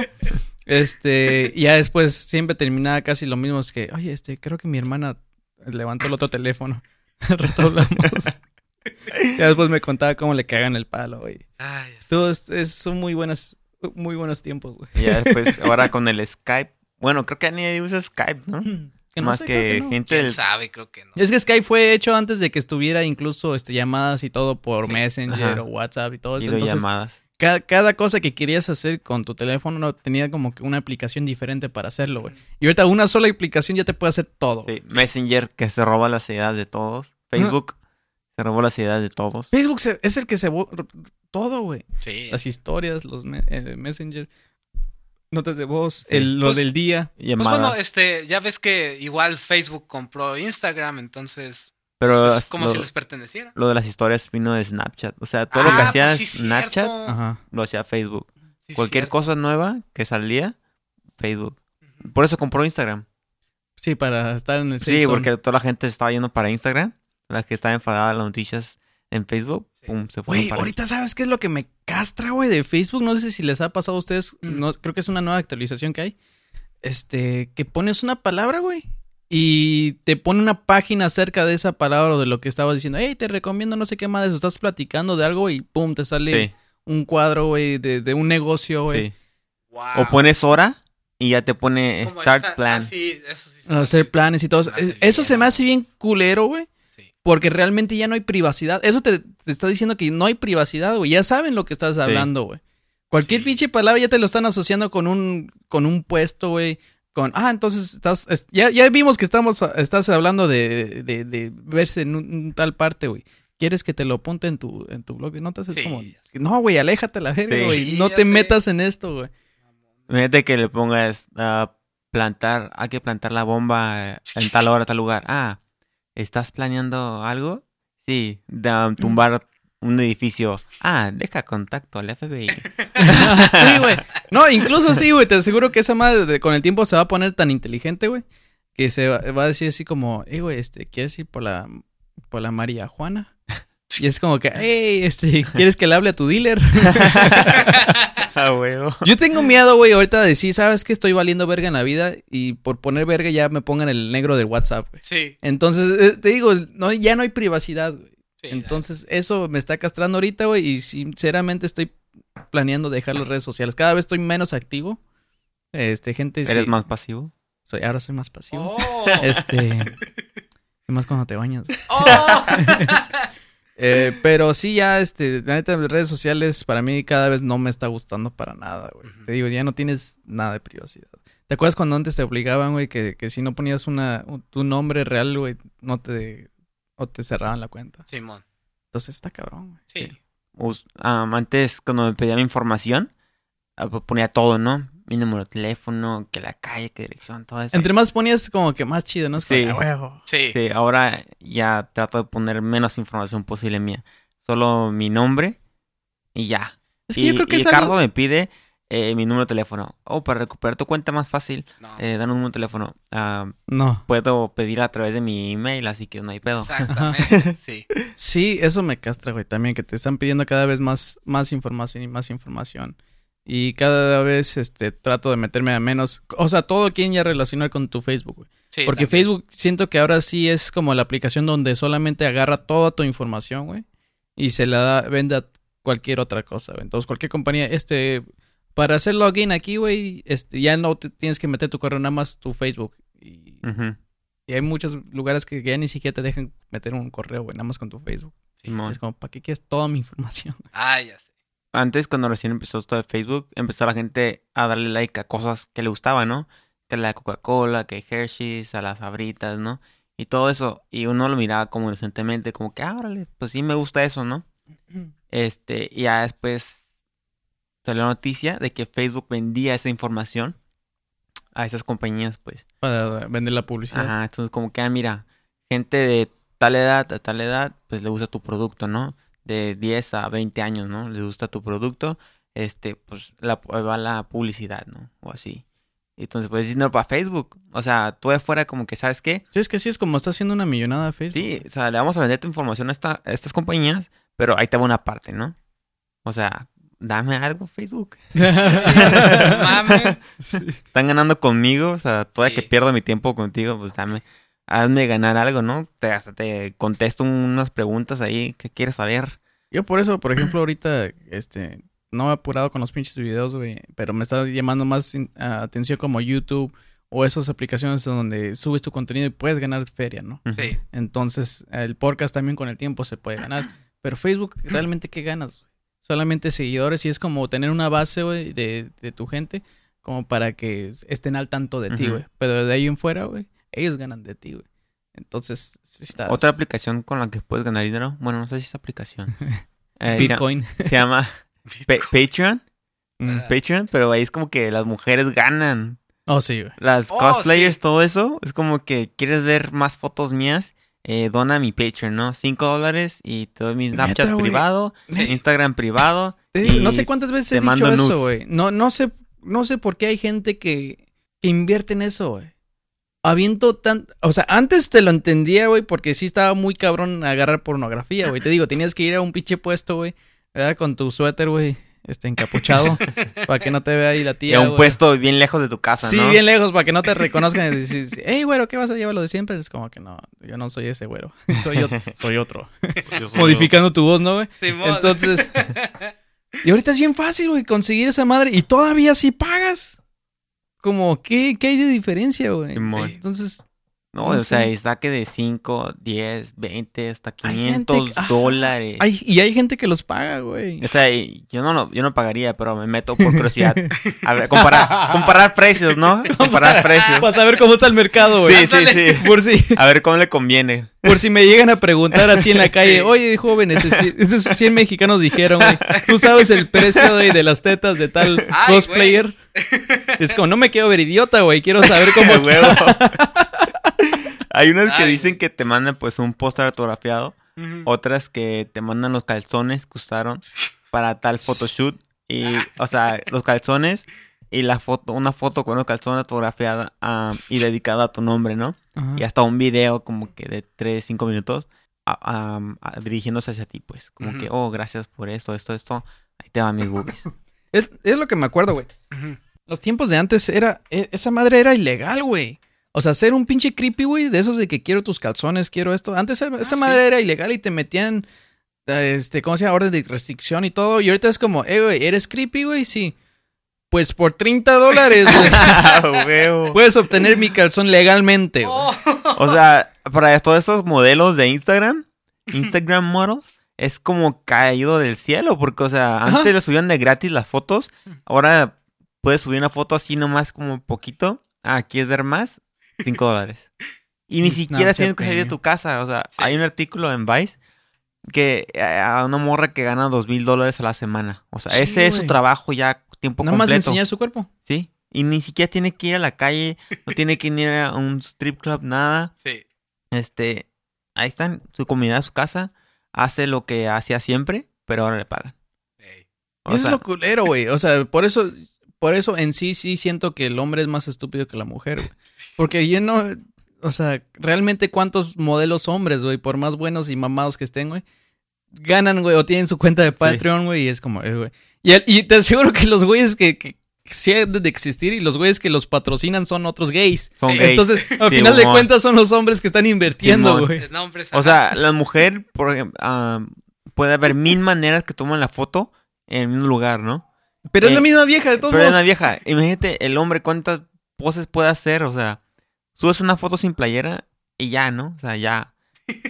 [SPEAKER 2] Este, y ya después siempre terminaba casi lo mismo, es que, oye, este, creo que mi hermana levantó el otro teléfono. Al rato hablamos. Ya después me contaba cómo le cagan el palo, güey.
[SPEAKER 1] Ay,
[SPEAKER 2] Estuvo, es, es- son muy buenas, muy buenos tiempos, güey.
[SPEAKER 3] Y ya después, ahora con el Skype. Bueno, creo que nadie usa Skype, ¿no?
[SPEAKER 2] Que no
[SPEAKER 3] Más
[SPEAKER 2] sé,
[SPEAKER 3] que,
[SPEAKER 2] creo que no.
[SPEAKER 3] gente
[SPEAKER 1] quién
[SPEAKER 3] del...
[SPEAKER 1] sabe, creo que no.
[SPEAKER 2] Es que Skype fue hecho antes de que estuviera incluso este, llamadas y todo por
[SPEAKER 1] Sí.
[SPEAKER 2] Messenger
[SPEAKER 3] Ajá.
[SPEAKER 2] o WhatsApp y todo eso. Entonces,
[SPEAKER 3] videollamadas.
[SPEAKER 2] cada, cada cosa que querías hacer con tu teléfono no, tenía como que una aplicación diferente para hacerlo, güey. Y ahorita una sola aplicación ya te puede hacer todo.
[SPEAKER 3] Sí, Messenger, que se roba las ideas de todos. Facebook, se robó las ideas de todos.
[SPEAKER 2] Facebook se- es el que se... todo, güey.
[SPEAKER 1] Sí.
[SPEAKER 2] Las historias, los me- eh, Messenger, notas de voz,
[SPEAKER 3] Sí.
[SPEAKER 2] el, lo
[SPEAKER 1] Pues-
[SPEAKER 2] del día.
[SPEAKER 1] Pues
[SPEAKER 3] Llamadas.
[SPEAKER 1] bueno, este, ya ves que igual Facebook compró Instagram, entonces
[SPEAKER 3] Pero
[SPEAKER 1] pues, es como
[SPEAKER 3] lo,
[SPEAKER 1] si les perteneciera.
[SPEAKER 3] lo de las historias vino de Snapchat. O sea, todo lo que
[SPEAKER 1] Ah,
[SPEAKER 3] hacía
[SPEAKER 1] pues sí,
[SPEAKER 3] Snapchat.
[SPEAKER 2] Ajá.
[SPEAKER 3] lo hacía Facebook.
[SPEAKER 1] Sí,
[SPEAKER 3] Cualquier
[SPEAKER 1] cierto.
[SPEAKER 3] cosa nueva que salía, Facebook. Por eso compró Instagram.
[SPEAKER 2] Sí, para estar en el
[SPEAKER 3] Sí, porque toda la gente estaba yendo para Instagram. La que estaba enfadada de las noticias en Facebook,
[SPEAKER 1] Sí.
[SPEAKER 3] pum, se fue
[SPEAKER 2] Güey, ahorita sabes qué es lo que me castra, güey, de Facebook. No sé si les ha pasado a ustedes.
[SPEAKER 1] Mm.
[SPEAKER 2] No, creo que es una nueva actualización que hay. Este, que pones una palabra, güey. Y te pone una página acerca de esa palabra o de lo que estabas diciendo. Hey, te recomiendo no sé qué más de eso. Estás platicando de algo y pum, te sale
[SPEAKER 3] Sí,
[SPEAKER 2] un cuadro, güey, de, de un negocio, güey.
[SPEAKER 3] sí.
[SPEAKER 1] Wow.
[SPEAKER 3] O pones hora y ya te pone
[SPEAKER 1] Como
[SPEAKER 3] Start
[SPEAKER 1] esta-
[SPEAKER 3] Plan.
[SPEAKER 1] ah, sí, eso sí.
[SPEAKER 2] Hacer
[SPEAKER 1] hace-
[SPEAKER 2] planes y todo. Eso
[SPEAKER 1] bien,
[SPEAKER 2] se me hace bien culero, güey. Porque realmente ya no hay privacidad. Eso te, te está diciendo que no hay privacidad, güey. Ya saben lo que estás hablando, güey. Cualquier
[SPEAKER 1] Sí.
[SPEAKER 2] pinche palabra ya te lo están asociando con un, con un puesto, güey. Con, ah, entonces estás, es- ya, ya vimos que estamos, estás hablando de, de, de verse en un, tal parte, güey. ¿Quieres que te lo apunte en tu, en tu blog de notas? Es
[SPEAKER 1] Sí,
[SPEAKER 2] como, no, güey, aléjate la verga,
[SPEAKER 3] Sí.
[SPEAKER 2] güey. No te
[SPEAKER 1] sé.
[SPEAKER 2] metas en esto, güey.
[SPEAKER 3] Imagínate que le pongas a plantar, hay que plantar la bomba en tal hora, tal lugar. Ah, ¿estás planeando algo? Sí, da- tumbar un edificio. Ah, deja contacto al FBI.
[SPEAKER 2] sí, güey. No, incluso sí, güey. Te aseguro que esa madre de- con el tiempo se va a poner tan inteligente, güey. Que se va, va a decir así como, eh, güey, este, ¿quieres ir por la, por la María Juana? Y es como que, hey, este, ¿quieres que le hable a tu dealer?
[SPEAKER 3] Ah, huevo.
[SPEAKER 2] Yo tengo miedo, güey, ahorita de decir, ¿sabes que Estoy valiendo verga en la vida y por poner verga ya me pongan el negro del WhatsApp, güey.
[SPEAKER 1] Sí.
[SPEAKER 2] Entonces, eh, te digo, no, ya no hay privacidad, güey.
[SPEAKER 1] sí,
[SPEAKER 2] Entonces, eso me está castrando ahorita, güey, y sinceramente estoy planeando dejar las redes sociales. Cada vez estoy menos activo. Este, gente,
[SPEAKER 3] ¿Eres
[SPEAKER 2] sí,
[SPEAKER 3] más pasivo?
[SPEAKER 2] soy, ahora soy más pasivo.
[SPEAKER 1] Oh.
[SPEAKER 2] Este, y más cuando te bañas.
[SPEAKER 1] Oh.
[SPEAKER 2] Eh, pero sí, ya, este, la neta, las redes sociales para mí cada vez no me está gustando para nada, güey. Te digo, ya no tienes nada de privacidad. ¿Te acuerdas cuando antes te obligaban, güey, que, que si no ponías una, un- tu nombre real, güey, no te, o te cerraban la cuenta?
[SPEAKER 1] Simón.
[SPEAKER 2] Entonces está cabrón, güey.
[SPEAKER 1] Sí.
[SPEAKER 3] antes cuando me pedía mi información, ah, ponía todo, ¿no? Mi número de teléfono, que la calle, qué dirección, todo eso.
[SPEAKER 2] Entre más ponías como que más chido, ¿no? Es como,
[SPEAKER 3] Sí.
[SPEAKER 2] "Ah, huevo".
[SPEAKER 1] Sí.
[SPEAKER 3] Sí, ahora ya trato de poner menos información posible mía. Solo mi nombre y ya.
[SPEAKER 2] Es que
[SPEAKER 3] y,
[SPEAKER 2] yo creo que
[SPEAKER 3] y
[SPEAKER 2] es
[SPEAKER 3] Carlos
[SPEAKER 2] algo...
[SPEAKER 3] me pide eh, mi número de teléfono. Oh, para recuperar tu cuenta más fácil,
[SPEAKER 1] No.
[SPEAKER 3] eh, dan un número de teléfono. Ah,
[SPEAKER 2] No.
[SPEAKER 3] puedo pedir a través de mi email, así que no hay pedo.
[SPEAKER 1] Exactamente. Sí.
[SPEAKER 2] Sí, eso me castra, güey, también, que te están pidiendo cada vez más, más información y más información. Y cada vez, este, trato de meterme a menos... O sea, todo quieren ya relacionar con tu Facebook, güey.
[SPEAKER 1] Sí,
[SPEAKER 2] Porque
[SPEAKER 1] también.
[SPEAKER 2] Facebook siento que ahora sí es como la aplicación donde solamente agarra toda tu información, güey. Y se la da, vende a cualquier otra cosa, güey. Entonces, cualquier compañía, este... Para hacer login aquí, güey, este, ya no te tienes que meter tu correo, nada más tu Facebook. Y, hay muchos lugares que ya ni siquiera te dejan meter un correo, güey, nada más con tu Facebook.
[SPEAKER 3] Simón.
[SPEAKER 2] Es como, ¿para qué quieres toda mi información?
[SPEAKER 1] Ah, ya sé.
[SPEAKER 3] Antes, cuando recién empezó esto de Facebook, empezó la gente a darle like a cosas que le gustaban, ¿no? Que la Coca-Cola, que Hershey's, a las sabritas, ¿no? Y todo eso. Y uno lo miraba como inocentemente, como que, ah, órale, pues sí me gusta eso, ¿no? Este, y ya después salió la noticia de que Facebook vendía esa información a esas compañías, pues.
[SPEAKER 2] Para vender la publicidad.
[SPEAKER 3] Ajá, entonces como que, ah, mira, gente de tal edad a tal edad, pues le gusta tu producto, ¿no? De 10 a 20 años, ¿no? Le gusta tu producto, este, pues la, va la publicidad, ¿no? O así. Entonces puedes decir, no, para Facebook. O sea, tú de fuera como que, ¿sabes qué?
[SPEAKER 2] Sí, es que sí es como está haciendo una millonada Facebook.
[SPEAKER 3] Sí, o sea, le vamos a vender tu información a, esta- a estas compañías, pero ahí te va una parte, ¿no? O sea, dame algo, Facebook.
[SPEAKER 1] Mames.
[SPEAKER 3] Están ganando conmigo, o sea, todavía
[SPEAKER 1] Sí.
[SPEAKER 3] que pierdo mi tiempo contigo, pues dame, hazme ganar algo, ¿no? Te, hasta te contesto unas preguntas ahí que quieres saber.
[SPEAKER 2] Yo por eso, por ejemplo, ahorita, este, no me he apurado con los pinches videos, güey, pero me está llamando más atención como YouTube o esas aplicaciones donde subes tu contenido y puedes ganar feria, ¿no?
[SPEAKER 1] Sí.
[SPEAKER 2] Entonces, el podcast también con el tiempo se puede ganar. Pero Facebook, ¿realmente qué ganas? güey? Solamente seguidores y es como tener una base, güey, de, de tu gente como para que estén al tanto de ti, güey. Pero de ahí en fuera, güey, ellos ganan de ti, güey. Entonces, sí está...
[SPEAKER 3] Otra aplicación con la que puedes ganar dinero, bueno, no sé si es aplicación. Eh, se,
[SPEAKER 2] Bitcoin.
[SPEAKER 3] se llama Pa- Patreon,
[SPEAKER 2] Mm.
[SPEAKER 3] Patreon, pero ahí es como que las mujeres ganan.
[SPEAKER 2] Oh, sí, güey.
[SPEAKER 3] Las
[SPEAKER 1] Oh,
[SPEAKER 3] cosplayers,
[SPEAKER 1] sí.
[SPEAKER 3] todo eso, es como que quieres ver más fotos mías, eh, dona mi Patreon, ¿no? Cinco dólares y te doy mi
[SPEAKER 2] Neta,
[SPEAKER 3] Snapchat
[SPEAKER 2] güey.
[SPEAKER 3] privado. Instagram privado. Y
[SPEAKER 2] no sé cuántas veces he dicho eso, güey. No, no sé, no sé por qué hay gente que, que invierte en eso, güey. Aviento tan, o sea, antes te lo entendía, güey, porque sí estaba muy cabrón agarrar pornografía, güey. Te digo, tenías que ir a un pinche puesto, güey, ¿verdad? Con tu suéter, güey, este encapuchado, para que no te vea ahí la
[SPEAKER 3] Y
[SPEAKER 2] tía.
[SPEAKER 3] a un
[SPEAKER 2] güey.
[SPEAKER 3] puesto bien lejos de tu casa,
[SPEAKER 2] Sí,
[SPEAKER 3] ¿no?
[SPEAKER 2] bien lejos, para que no te reconozcan y dices, hey, güero, ¿qué vas a llevar lo de siempre? Es como que no, yo no soy ese güero, soy, ot- soy otro.
[SPEAKER 3] Yo soy
[SPEAKER 2] Modificando tu voz, ¿no, güey?
[SPEAKER 1] Simón.
[SPEAKER 2] Entonces, y ahorita es bien fácil, güey, conseguir esa madre y todavía sí pagas. Como, ¿qué, qué hay de diferencia, güey? Entonces,
[SPEAKER 3] No,
[SPEAKER 2] No
[SPEAKER 3] o sea,
[SPEAKER 2] sé.
[SPEAKER 3] y saque de 5, 10, 20, hasta
[SPEAKER 2] Hay gente
[SPEAKER 3] 500
[SPEAKER 2] que- ajá.
[SPEAKER 3] dólares.
[SPEAKER 2] hay, y hay gente que los paga, güey.
[SPEAKER 3] O sea, yo no, lo- yo no pagaría, pero me meto por curiosidad. A ver, comparar, comparar precios, ¿no? Comparar precios.
[SPEAKER 2] Para saber cómo está el mercado, güey.
[SPEAKER 3] Sí, sí, sí.
[SPEAKER 2] Por si,
[SPEAKER 3] A ver cómo le conviene.
[SPEAKER 2] por si me llegan a preguntar así en la calle,
[SPEAKER 1] Sí.
[SPEAKER 2] oye, jóvenes, esos 100 mexicanos dijeron, güey, ¿tú sabes el precio de, de las tetas de tal
[SPEAKER 1] Ay,
[SPEAKER 2] cosplayer? Es como, no me quiero ver idiota, güey, quiero saber cómo está.
[SPEAKER 3] huevo. Hay unas que
[SPEAKER 1] Ay.
[SPEAKER 3] dicen que te mandan pues un póster autografiado, otras que te mandan los calzones que usaron para tal photoshoot y o sea, los calzones y la foto, una foto con los calzones autografiada y dedicada a tu nombre, ¿no? Y hasta un video como que de 3, 5 minutos a- a- dirigiéndose hacia ti, pues. Como que, oh, gracias por esto, esto, esto. Ahí te van mis boobies.
[SPEAKER 2] Es, es lo que me acuerdo, güey. Los tiempos de antes era. e- Esa madre era ilegal, güey. O sea, ser un pinche creepy, güey, de esos de que quiero tus calzones, quiero esto. Antes esa, esa
[SPEAKER 1] sí.
[SPEAKER 2] madre era ilegal y te metían. eh, Este, ¿cómo se llama? Orden de restricción y todo. Y ahorita es como, eh, güey, ¿eres creepy, güey? Sí. Pues por 30 dólares, güey,
[SPEAKER 3] Ah,
[SPEAKER 2] puedes obtener mi calzón legalmente, güey.
[SPEAKER 1] Oh.
[SPEAKER 3] O sea, para todos estos modelos de Instagram, Instagram models, es como caído del cielo. Porque, o sea,
[SPEAKER 2] Ajá.
[SPEAKER 3] antes le subían de gratis las fotos. Ahora puedes subir una foto así nomás como poquito. Ah, ¿quieres ver más? 5 dólares. Y ni siquiera tienes que salir de tu casa. O sea,
[SPEAKER 1] Sí.
[SPEAKER 3] hay un artículo en Vice que eh, a una morra que gana dos mil dólares a la semana. O sea,
[SPEAKER 2] Sí,
[SPEAKER 3] ese es su trabajo ya tiempo
[SPEAKER 2] Nada más
[SPEAKER 3] completo.
[SPEAKER 2] enseñar su cuerpo.
[SPEAKER 3] Sí. Y ni siquiera tiene que ir a la calle, no tiene que ir a un strip club, nada.
[SPEAKER 1] Sí.
[SPEAKER 3] Este, ahí están, su comunidad, su casa, hace lo que hacía siempre, pero ahora le pagan.
[SPEAKER 2] Eso
[SPEAKER 3] sea,
[SPEAKER 2] es lo culero, güey. O sea, por eso, por eso en sí sí siento que el hombre es más estúpido que la mujer, güey. Porque yo no, o sea, realmente cuántos modelos hombres, güey, por más buenos y mamados que estén, güey, ganan, güey, o tienen su cuenta de Patreon, güey, y es como, eh. Y, te aseguro que los güeyes que, que sí han de existir y los güeyes que los patrocinan son otros gays.
[SPEAKER 3] son
[SPEAKER 1] Sí.
[SPEAKER 3] gays.
[SPEAKER 2] Entonces, al
[SPEAKER 3] Sí,
[SPEAKER 2] final de cuentas son los hombres que están invirtiendo, güey.
[SPEAKER 1] No,
[SPEAKER 3] O sea, la mujer, por ejemplo, puede haber mil maneras que toman la foto en el mismo lugar, ¿no?
[SPEAKER 2] Pero es
[SPEAKER 3] Eh,
[SPEAKER 2] la misma vieja, de todos
[SPEAKER 3] Pero es
[SPEAKER 2] modos.
[SPEAKER 3] una vieja. Imagínate el hombre cuántas poses puede hacer. O sea, subes una foto sin playera y ya, ¿no? O sea, ya.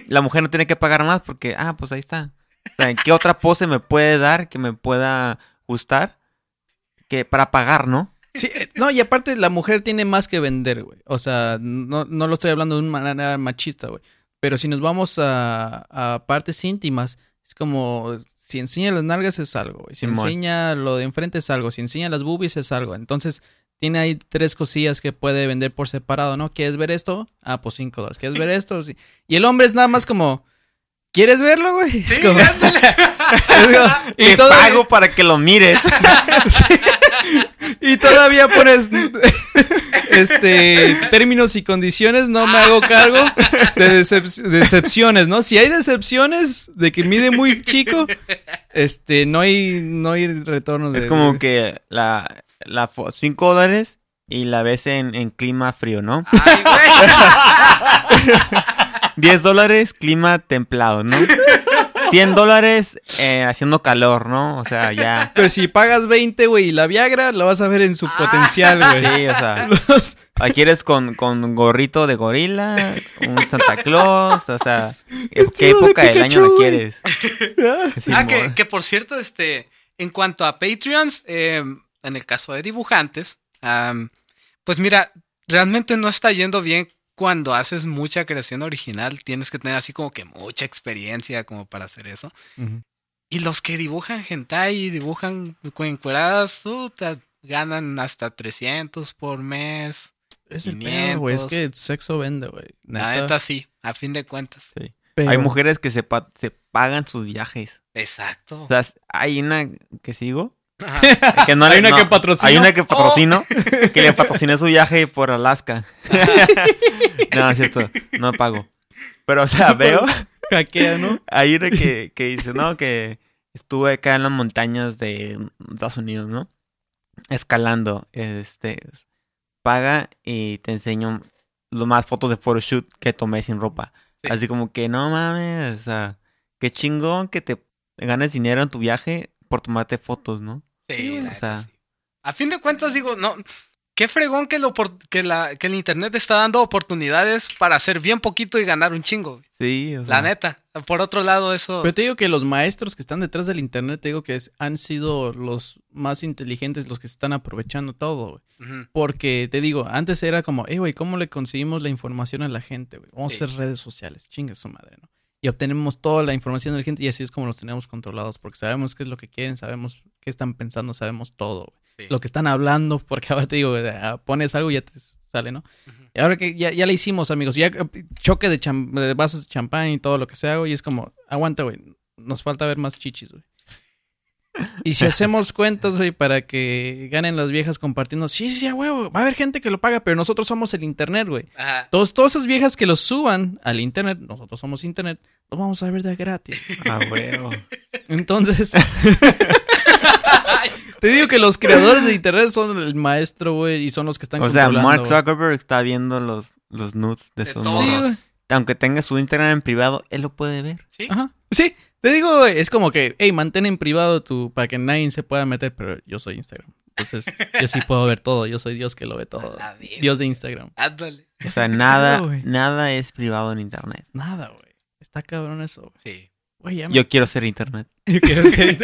[SPEAKER 3] La mujer no tiene que pagar más porque, ah, pues ahí está. O sea, ¿qué otra pose me puede dar que me pueda gustar? Que para pagar, ¿no?
[SPEAKER 2] Sí, eh, no, y aparte la mujer tiene más que vender, güey. O sea, no, no lo estoy hablando de una manera machista, güey. Pero si nos vamos a, a partes íntimas, es como si enseña las nalgas es algo, güey. Si
[SPEAKER 3] Simón.
[SPEAKER 2] enseña lo de enfrente es algo. Si enseña las boobies es algo. Entonces, tiene ahí tres cosillas que puede vender por separado, ¿no? ¿Quieres ver esto? Ah, pues cinco dólares. ¿Quieres ver esto? Sí. Y el hombre es nada más como, ¿quieres verlo, güey? Es
[SPEAKER 1] Sí,
[SPEAKER 2] como-
[SPEAKER 1] ándale.
[SPEAKER 2] y
[SPEAKER 3] Te
[SPEAKER 2] todavía-
[SPEAKER 3] pago para que lo mires.
[SPEAKER 2] Y todavía pones este términos y condiciones, no me hago cargo de decep- decepciones, ¿no? Si hay decepciones de que mide muy chico, este no hay no hay retorno de
[SPEAKER 3] es como que la, la 5 dólares y la ves en, en clima frío, ¿no?
[SPEAKER 1] Ay, güey.
[SPEAKER 3] 10 dólares, clima templado, ¿no? 100 dólares eh, haciendo calor, ¿no? O sea, ya.
[SPEAKER 2] Pero si pagas 20, güey, y la Viagra la vas a ver en su potencial, güey.
[SPEAKER 3] Sí, o sea,
[SPEAKER 2] Los-
[SPEAKER 3] la quieres con, con gorrito de gorila, un Santa Claus, o sea, ¿qué
[SPEAKER 2] Vestido de
[SPEAKER 3] época del año
[SPEAKER 2] güey.
[SPEAKER 3] quieres? Sí,
[SPEAKER 1] ah, que, que por cierto, este, en cuanto a Patreons, eh, en el caso de dibujantes, am, pues mira, realmente no está yendo bien cuando haces mucha creación original. Tienes que tener así como que mucha experiencia como para hacer eso. Y los que dibujan hentai y dibujan encueradas, puta, ganan hasta 300 por mes.
[SPEAKER 2] Es el pedo, güey, es
[SPEAKER 1] 500.
[SPEAKER 2] que el sexo vende, güey.
[SPEAKER 1] La
[SPEAKER 2] Neta.
[SPEAKER 1] sí, a fin de cuentas.
[SPEAKER 2] Pero-
[SPEAKER 3] Hay mujeres que se, pa- se pagan sus viajes.
[SPEAKER 1] Exacto.
[SPEAKER 3] O sea, hay una que sigo. Que no
[SPEAKER 2] Hay
[SPEAKER 3] le-
[SPEAKER 2] una
[SPEAKER 3] no,
[SPEAKER 2] que patrocino.
[SPEAKER 3] Hay una que patrocino. Que le patrociné su viaje por Alaska. no, es cierto. No pago. Pero, o sea, veo.
[SPEAKER 2] Hackea, ¿no?
[SPEAKER 3] Hay una que, que dice, no, que estuve acá en las montañas de Estados Unidos, ¿no? Escalando. Este. Paga y te enseño lo más fotos de photoshoot que tomé sin ropa.
[SPEAKER 1] Sí.
[SPEAKER 3] Así como que no mames, o sea, qué chingón que te ganes dinero en tu viaje por tomarte fotos, ¿no?
[SPEAKER 1] Sí, la
[SPEAKER 3] o sea.
[SPEAKER 1] neta sí. A fin de cuentas, digo, no. Qué fregón que, lo, por- que, la, que el internet está dando oportunidades para hacer bien poquito y ganar un chingo. güey.
[SPEAKER 3] Sí, o sea.
[SPEAKER 1] La neta. Por otro lado, eso.
[SPEAKER 2] Pero te digo que los maestros que están detrás del internet, te digo que es- han sido los más inteligentes, los que se están aprovechando todo, güey. Porque te digo, antes era como, eh, güey, ¿cómo le conseguimos la información a la gente, güey? Vamos
[SPEAKER 1] Sí.
[SPEAKER 2] a hacer redes sociales, chinga su madre, ¿no? Y obtenemos toda la información de la gente y así es como los tenemos controlados, porque sabemos qué es lo que quieren, sabemos qué están pensando, sabemos todo.
[SPEAKER 1] Sí.
[SPEAKER 2] Lo que están hablando, porque ahora te digo, ah, pones algo y ya te sale, ¿no? Y ahora que ya, ya le hicimos, amigos, ya eh, choque de, vasos de champán y todo lo que sea, güey, y es como, aguanta, güey, nos falta ver más chichis, güey. Y si hacemos cuentas, güey, para que ganen las viejas compartiendo, sí, sí, a huevo, va a haber gente que lo paga, pero nosotros somos el internet, güey.
[SPEAKER 1] Ajá.
[SPEAKER 2] Todos, todas esas viejas que lo suban al internet, nosotros somos internet, lo vamos a ver de gratis.
[SPEAKER 3] Ah, huevo.
[SPEAKER 2] Entonces, te digo que los creadores de internet son el maestro, güey, y son los que están
[SPEAKER 3] O sea, Mark
[SPEAKER 2] güey.
[SPEAKER 3] Zuckerberg está viendo los, los nudes de
[SPEAKER 1] De
[SPEAKER 3] esos.
[SPEAKER 2] Sí, güey.
[SPEAKER 3] Aunque tenga su Instagram en privado, él lo puede ver.
[SPEAKER 1] Sí.
[SPEAKER 2] Ajá. Sí, te digo, güey, es como que, hey, mantén en privado tu, para que nadie se pueda meter, pero yo soy Instagram. Entonces, yo sí puedo ver todo, yo soy Dios que lo ve todo. Dios de Instagram.
[SPEAKER 1] Ándale.
[SPEAKER 3] O sea, nada, nada es privado en internet.
[SPEAKER 2] Nada, güey. Está cabrón eso, güey.
[SPEAKER 1] Sí.
[SPEAKER 2] Güey, ya me-
[SPEAKER 3] Yo quiero ser internet.
[SPEAKER 2] Yo quiero ser-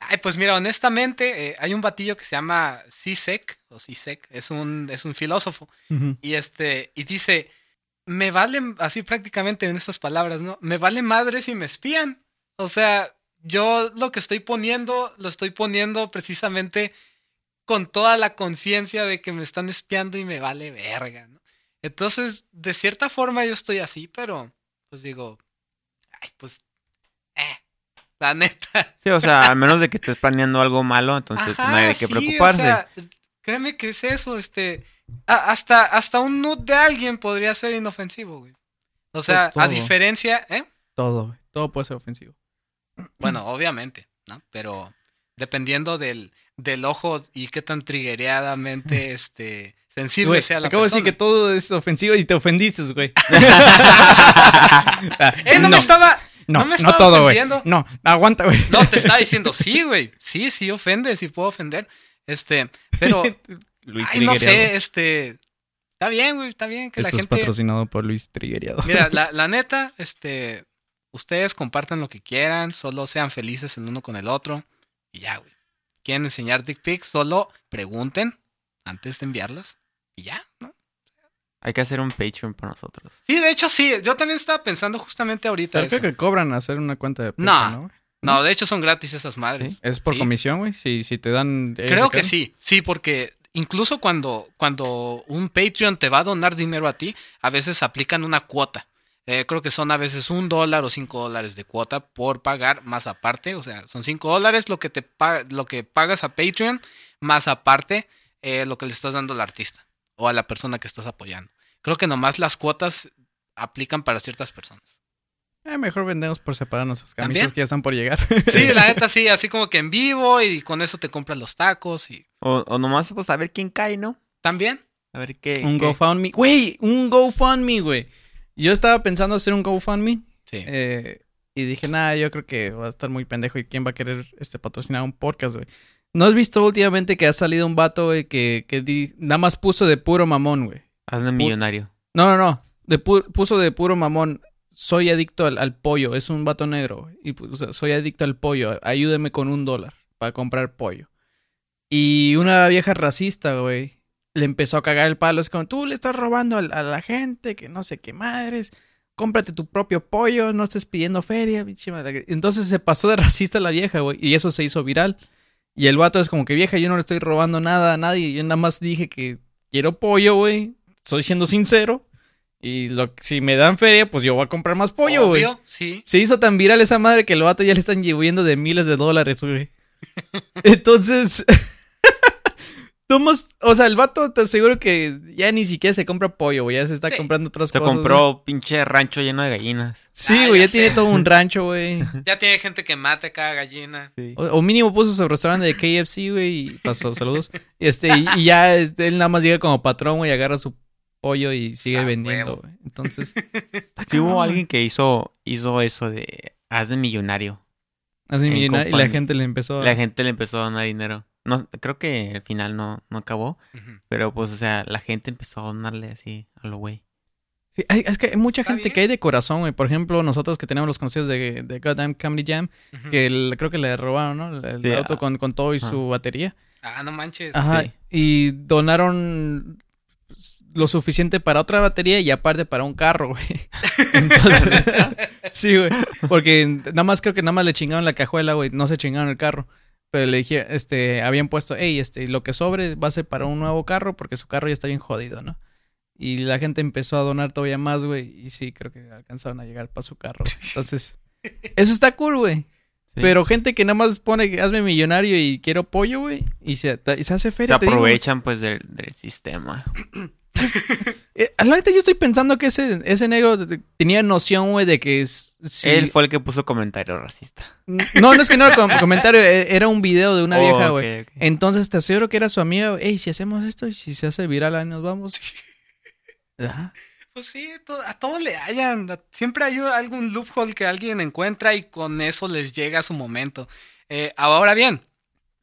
[SPEAKER 1] Ay, pues mira, honestamente, eh, hay un batillo que se llama Sisek, o Sisek, es un, es un filósofo. Y este, y dice, me vale, así prácticamente en estas palabras, ¿no? Me vale madre si me espían. O sea, yo lo que estoy poniendo, lo estoy poniendo precisamente con toda la conciencia de que me están espiando y me vale verga, ¿no? Entonces, de cierta forma yo estoy así, pero pues digo, ay, pues, eh, la neta.
[SPEAKER 3] Sí, o sea, al menos de que estés planeando algo malo, entonces
[SPEAKER 1] Ajá,
[SPEAKER 3] no hay de qué
[SPEAKER 1] sí,
[SPEAKER 3] preocuparse.
[SPEAKER 1] o sea, créeme que es eso, este, a- hasta, hasta un nude de alguien podría ser inofensivo, güey. O sea,
[SPEAKER 2] Todo.
[SPEAKER 1] a diferencia, ¿eh?
[SPEAKER 2] Todo, güey. Todo puede ser ofensivo.
[SPEAKER 1] Bueno, obviamente, ¿no? Pero dependiendo del, del ojo y qué tan triggereadamente, este, sensible
[SPEAKER 2] Güey,
[SPEAKER 1] sea la
[SPEAKER 2] acabo de decir que
[SPEAKER 1] persona.
[SPEAKER 2] todo es ofensivo y te ofendiste, güey.
[SPEAKER 1] ¡Eh, no, me estaba...
[SPEAKER 2] No,
[SPEAKER 1] no
[SPEAKER 2] no,
[SPEAKER 1] me estaba
[SPEAKER 2] todo, güey.
[SPEAKER 1] ofendiendo.
[SPEAKER 2] No, aguanta, güey.
[SPEAKER 1] No, te estaba diciendo, sí, güey. Sí, sí ofende, sí puedo ofender. Este, pero,
[SPEAKER 2] Luis
[SPEAKER 1] ay, no sé, este... Está bien, güey, está bien que
[SPEAKER 2] Esto
[SPEAKER 1] la
[SPEAKER 2] es
[SPEAKER 1] gente...
[SPEAKER 2] patrocinado por Luis Triguereado.
[SPEAKER 1] Mira, la, la neta, este, ustedes compartan lo que quieran, solo sean felices el uno con el otro y ya, güey. Quieren enseñar dick pics, solo pregunten antes de enviarlas y ya, ¿no?
[SPEAKER 3] Hay que hacer un Patreon para nosotros.
[SPEAKER 1] Sí, de hecho sí, yo también estaba pensando justamente ahorita
[SPEAKER 2] Pero
[SPEAKER 1] eso.
[SPEAKER 2] creo que cobran hacer una cuenta de
[SPEAKER 1] No.
[SPEAKER 2] Patreon, ¿no? güey?
[SPEAKER 1] No, de hecho son gratis esas madres.
[SPEAKER 3] ¿Sí?
[SPEAKER 2] ¿Es por
[SPEAKER 1] Sí.
[SPEAKER 2] comisión, güey? Si, si te dan... ellos
[SPEAKER 1] Creo que sí, sí, porque incluso cuando, cuando un Patreon te va a donar dinero a ti, a veces aplican una cuota. Eh, creo que son a veces un dólar o cinco dólares de cuota por pagar más aparte. O sea, son cinco dólares lo que te lo que pagas a Patreon, más aparte eh, lo que le estás dando al artista o a la persona que estás apoyando. Creo que nomás las cuotas aplican para ciertas personas.
[SPEAKER 2] Eh, mejor vendemos por separar nuestras camisas
[SPEAKER 1] ¿También?
[SPEAKER 2] que ya están por llegar.
[SPEAKER 1] Sí, la neta sí, así como que en vivo y con eso te compras los tacos y
[SPEAKER 3] O, o nomás, pues, a ver quién cae, ¿no?
[SPEAKER 1] también.
[SPEAKER 3] A ver qué.
[SPEAKER 2] un
[SPEAKER 3] qué-
[SPEAKER 2] GoFundMe. Güey, un GoFundMe, güey. Yo estaba pensando hacer un GoFundMe.
[SPEAKER 1] Sí.
[SPEAKER 2] eh, y dije, nada, yo creo que va a estar muy pendejo. ¿Y quién va a querer este patrocinar un podcast, güey? ¿No has visto últimamente que ha salido un vato, güey, que, que di- nada más puso de puro mamón, güey?
[SPEAKER 3] Hazme millonario.
[SPEAKER 2] No, no, no. De pu- puso de puro mamón. Soy adicto al, pollo. Es un vato negro. Y pues, soy adicto al pollo. Ayúdeme con un dólar para comprar pollo. Y una vieja racista, güey, le empezó a cagar el palo. Es como, tú le estás robando a, la gente, que no sé qué madres. Cómprate tu propio pollo, no estés pidiendo feria, pinche madre". Entonces se pasó de racista la vieja, güey. Y eso se hizo viral. Y el vato es como que, vieja, yo no le estoy robando nada a nadie. Yo nada más dije que quiero pollo, güey. Soy siendo sincero. Y lo, si me dan feria, pues yo voy a comprar más pollo, güey.
[SPEAKER 1] Sí.
[SPEAKER 2] Se hizo tan viral esa madre que el vato ya le están lloviendo de miles de dólares, güey. Entonces. Tomos, o sea, el vato te aseguro que ya ni siquiera se compra pollo, güey. Ya se está
[SPEAKER 1] Sí.
[SPEAKER 2] comprando otras
[SPEAKER 3] Se
[SPEAKER 2] cosas.
[SPEAKER 3] compró pinche rancho lleno de gallinas.
[SPEAKER 2] Sí,
[SPEAKER 1] Ah,
[SPEAKER 2] güey,
[SPEAKER 1] ya
[SPEAKER 2] ya, tiene todo un rancho, güey.
[SPEAKER 1] Ya tiene gente que mata cada gallina.
[SPEAKER 3] Sí.
[SPEAKER 2] O, o mínimo puso su restaurante de KFC, güey, y pasó, saludos. Y este, y, y ya este, él nada más llega como patrón, güey, agarra su pollo y sigue
[SPEAKER 1] Ah,
[SPEAKER 2] vendiendo,
[SPEAKER 1] huevo.
[SPEAKER 2] Entonces,
[SPEAKER 3] Sí hubo alguien que hizo, hizo eso de hazme millonario.
[SPEAKER 2] güey. Así,
[SPEAKER 3] en
[SPEAKER 2] millonario, y la gente le empezó a...
[SPEAKER 3] La gente le empezó a donar dinero. No, creo que al final no, no acabó. Pero pues, o sea, la gente empezó a donarle así a lo güey.
[SPEAKER 2] Sí, hay- es que hay mucha gente
[SPEAKER 1] bien.
[SPEAKER 2] que hay de corazón, güey. Por ejemplo, nosotros que tenemos los conocidos de, de Goddamn Comedy Jam, que el- creo que le robaron, ¿no? El,
[SPEAKER 3] Sí,
[SPEAKER 2] auto
[SPEAKER 3] ah.
[SPEAKER 2] con, con todo y su batería.
[SPEAKER 1] Ah, no manches.
[SPEAKER 2] Ajá.
[SPEAKER 3] Sí.
[SPEAKER 2] Y donaron lo suficiente para otra batería y aparte para un carro, güey. Entonces, sí, güey. Porque nada más creo que nada más le chingaron la cajuela, güey. No se chingaron el carro. Pero le dije, este, habían puesto, hey, este, lo que sobre va a ser para un nuevo carro porque su carro ya está bien jodido, ¿no? Y la gente empezó a donar todavía más, güey. Y sí, creo que alcanzaron a llegar para su carro. Entonces, eso está cool, güey.
[SPEAKER 3] Sí.
[SPEAKER 2] Pero gente que nada más pone hazme millonario y quiero pollo, güey. Y se, y se hace
[SPEAKER 3] Se
[SPEAKER 2] feria. digo, güey.
[SPEAKER 3] aprovechan pues del, del sistema.
[SPEAKER 2] Eh, la neta, yo estoy pensando que ese, ese negro tenía noción, güey, de que es. si-
[SPEAKER 3] Él fue el que puso comentario racista.
[SPEAKER 2] No, no es que no era com- comentario, eh, era un video de una
[SPEAKER 3] Oh,
[SPEAKER 2] vieja, güey. Entonces te aseguro que era su amiga, Ey, si hacemos esto y si se hace viral, ahí nos vamos. Ajá.
[SPEAKER 1] Pues sí, a todos le hallan. Siempre hay algún loophole que alguien encuentra y con eso les llega su momento. Eh, ahora bien,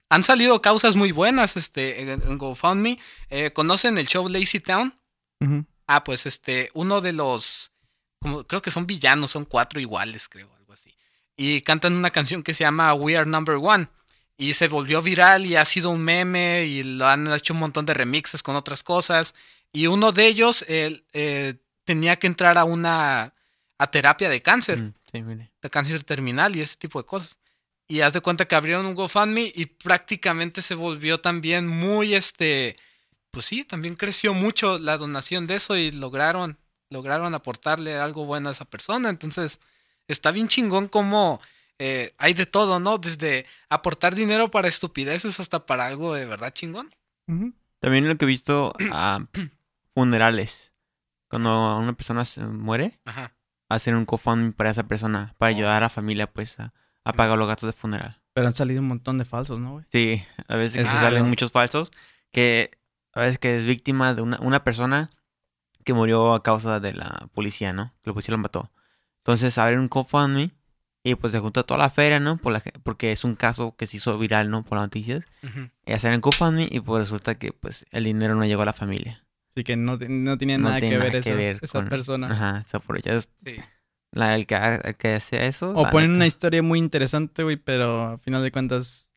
[SPEAKER 1] han salido causas muy buenas este, en, GoFundMe. Eh, ¿Conocen el show Lazy Town? Ah, pues este, uno de los, como, creo que son villanos, son cuatro iguales, creo, algo así. Y cantan una canción que se llama We Are Number One. Y se volvió viral y ha sido un meme y lo han hecho un montón de remixes con otras cosas. Y uno de ellos, el, eh, tenía que entrar a una a terapia de cáncer,
[SPEAKER 3] Mm, sí,
[SPEAKER 1] de cáncer terminal y ese tipo de cosas. Y haz de cuenta que abrieron un GoFundMe y prácticamente se volvió también muy este pues sí, también creció mucho la donación de eso y lograron lograron aportarle algo bueno a esa persona, entonces está bien chingón como eh, hay de todo, ¿no? Desde aportar dinero para estupideces hasta para algo de verdad chingón.
[SPEAKER 3] También lo que he visto a funerales. Cuando una persona se muere,
[SPEAKER 1] Ajá.
[SPEAKER 3] hacen un GoFundMe para esa persona, para
[SPEAKER 1] Oh.
[SPEAKER 3] ayudar a la familia, pues, a, a pagar los gastos de funeral.
[SPEAKER 2] Pero han salido un montón de falsos, ¿no, güey?
[SPEAKER 3] Sí, a veces que
[SPEAKER 1] Ah,
[SPEAKER 3] salen muchos falsos, que a veces que es víctima de una, una persona que murió a causa de la policía, ¿no? Que la policía lo mató. Entonces abren un GoFundMe y pues se junta toda la feria, ¿no? Por la, porque es un caso que se hizo viral, ¿no? Por las noticias. Y hacen el GoFundMe y pues resulta que pues el dinero no llegó a la familia.
[SPEAKER 2] Así que no, no tenía
[SPEAKER 3] No
[SPEAKER 2] nada
[SPEAKER 3] tiene
[SPEAKER 2] que ver
[SPEAKER 3] nada
[SPEAKER 2] esa,
[SPEAKER 3] que ver
[SPEAKER 2] esa
[SPEAKER 3] con-
[SPEAKER 2] persona.
[SPEAKER 3] Ajá, se aprovecha. Es
[SPEAKER 1] Sí.
[SPEAKER 3] la, el, que, el que eso.
[SPEAKER 2] O ponen
[SPEAKER 3] neta.
[SPEAKER 2] una historia muy interesante, güey, pero a final de cuentas,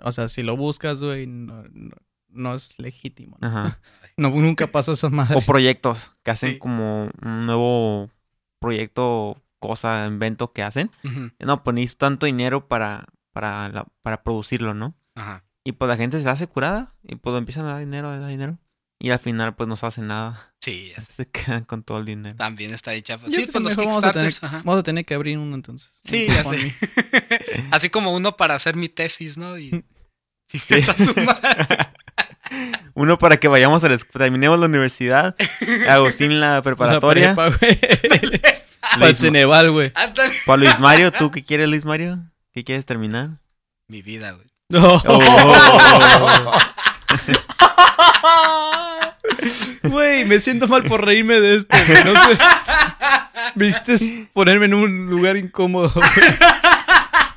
[SPEAKER 2] o sea, si lo buscas, güey, no, no- no es legítimo. ¿no?
[SPEAKER 3] Ajá.
[SPEAKER 2] No, nunca pasó esa madre.
[SPEAKER 3] O proyectos que hacen
[SPEAKER 1] Sí.
[SPEAKER 3] como un nuevo proyecto, cosa, invento que hacen.
[SPEAKER 1] Ujú.
[SPEAKER 3] No, pues necesito tanto dinero para, para, la- para producirlo, ¿no?
[SPEAKER 1] Ajá.
[SPEAKER 3] Y pues la gente se hace curada y pues empiezan a dar dinero, a dar dinero. Y al final pues no se hace nada.
[SPEAKER 1] Sí, ya.
[SPEAKER 3] Se quedan con todo el dinero.
[SPEAKER 1] también está ahí chafa.
[SPEAKER 2] Yo
[SPEAKER 1] Sí, pues los
[SPEAKER 2] mejor vamos a, tener,
[SPEAKER 1] Kickstarters, ajá.
[SPEAKER 2] vamos a tener que abrir uno entonces.
[SPEAKER 1] Sí, ya sé. Así como uno para hacer mi tesis, ¿no? Y...
[SPEAKER 3] Uno para que vayamos a la, terminemos la universidad. Agustín la preparatoria.
[SPEAKER 2] Para el Ceneval, güey.
[SPEAKER 3] Para Luis Mario, ¿tú qué quieres Luis Mario? ¿Qué quieres terminar?
[SPEAKER 1] Mi vida, güey.
[SPEAKER 3] Oh.
[SPEAKER 2] Güey, me siento mal por reírme de esto, güey. No sé. Hiciste ponerme en un lugar incómodo. güey.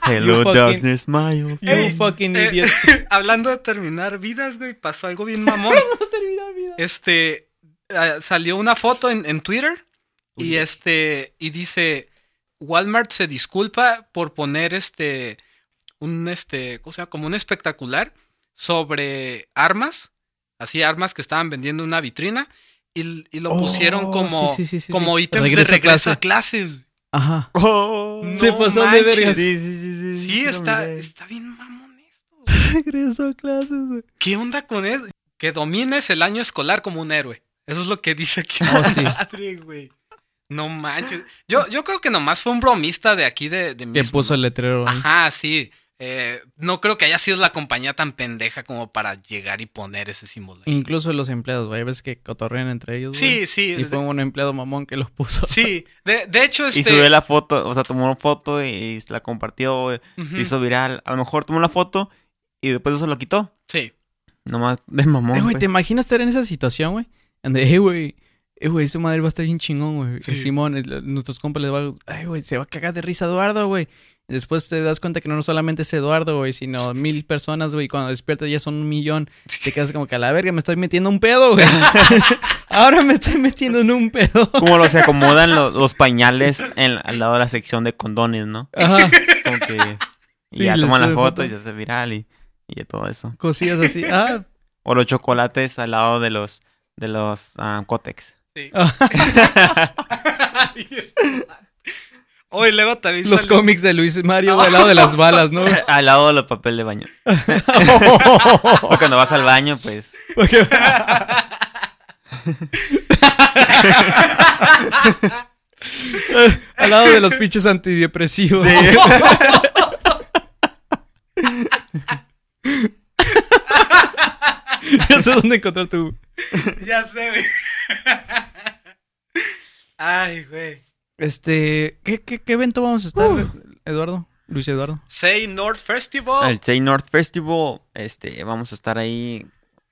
[SPEAKER 3] Hello
[SPEAKER 2] You fucking-
[SPEAKER 3] darkness, my old
[SPEAKER 2] You fucking
[SPEAKER 1] eh,
[SPEAKER 2] idiot.
[SPEAKER 1] Hablando de terminar vidas, güey, pasó algo bien mamón. Este, ah, salió una foto en, en Twitter y este, y dice, Walmart se disculpa por poner este, un este, ¿cómo se llama? Como un espectacular sobre armas, así armas que estaban vendiendo en una vitrina y, y lo
[SPEAKER 2] Oh,
[SPEAKER 1] pusieron como,
[SPEAKER 2] sí, sí, sí, sí,
[SPEAKER 1] como
[SPEAKER 2] sí.
[SPEAKER 1] ítems
[SPEAKER 2] Regreso
[SPEAKER 1] de
[SPEAKER 2] a
[SPEAKER 1] regreso
[SPEAKER 2] clase.
[SPEAKER 1] a clases.
[SPEAKER 2] Ajá.
[SPEAKER 3] Oh.
[SPEAKER 2] Se
[SPEAKER 1] No
[SPEAKER 2] pasó de
[SPEAKER 1] manches.
[SPEAKER 2] vergas.
[SPEAKER 3] Sí, sí, sí, sí.
[SPEAKER 1] Está, está bien mamón esto.
[SPEAKER 2] Regreso a clases, güey.
[SPEAKER 1] ¿Qué onda con eso? Que domines el año escolar como un héroe. Eso es lo que dice aquí.
[SPEAKER 2] Oh,
[SPEAKER 1] la
[SPEAKER 2] sí.
[SPEAKER 1] madre, güey. No manches. Yo, yo creo que nomás fue un bromista de aquí de, de
[SPEAKER 2] Que puso el letrero ahí.
[SPEAKER 1] Ajá, sí. Eh, no creo que haya sido la compañía tan pendeja como para llegar y poner ese símbolo. ahí.
[SPEAKER 2] Incluso los empleados, güey. Ves que cotorrean entre ellos.
[SPEAKER 1] Sí, sí.
[SPEAKER 2] Y fue un empleado mamón que los puso.
[SPEAKER 1] Sí. De, de hecho, este.
[SPEAKER 3] Y subió la foto, o sea, tomó una foto y la compartió, hizo viral. A lo mejor tomó la foto y después eso lo quitó.
[SPEAKER 1] Sí.
[SPEAKER 3] Nomás de mamón.
[SPEAKER 2] Eh, güey,
[SPEAKER 3] pues.
[SPEAKER 2] ¿te imaginas estar en esa situación, güey? Donde, eh, güey, eh, güey, esa madre va a estar bien chingón, güey.
[SPEAKER 1] Sí.
[SPEAKER 2] Y Simón, el- nuestros compas les va a, ay, güey, se va a cagar de risa Eduardo, güey. Después te das cuenta que no solamente es Eduardo, güey, sino mil personas, güey. y Cuando despiertas ya son un millón. Te quedas como que a la verga, me estoy metiendo un pedo, güey. Ahora me estoy metiendo en un pedo.
[SPEAKER 3] Como los se acomodan lo- los, pañales en, al lado de la sección de condones, ¿no?
[SPEAKER 2] Ajá,
[SPEAKER 3] Como que... Y
[SPEAKER 2] Sí,
[SPEAKER 3] ya toman la foto
[SPEAKER 2] foto.
[SPEAKER 3] y se hace viral y, y ya todo eso.
[SPEAKER 2] cosillas así. Ah,
[SPEAKER 3] O los chocolates al lado de los de los ah, Cotex.
[SPEAKER 1] Sí. Oye, luego también
[SPEAKER 2] los
[SPEAKER 1] salió-
[SPEAKER 2] cómics de Luis Mario, al lado de las balas, ¿no?
[SPEAKER 3] al lado de los papel de baño. O cuando vas al baño, pues...
[SPEAKER 2] al lado de los pinches antidepresivos. Yo sé dónde encontrar tu.
[SPEAKER 1] Ya sé, güey. Ay, güey.
[SPEAKER 2] Este. ¿Qué, qué, qué evento vamos a estar, Eduardo? Luis Eduardo.
[SPEAKER 1] Say North Festival.
[SPEAKER 3] El Say North Festival, este, vamos a estar ahí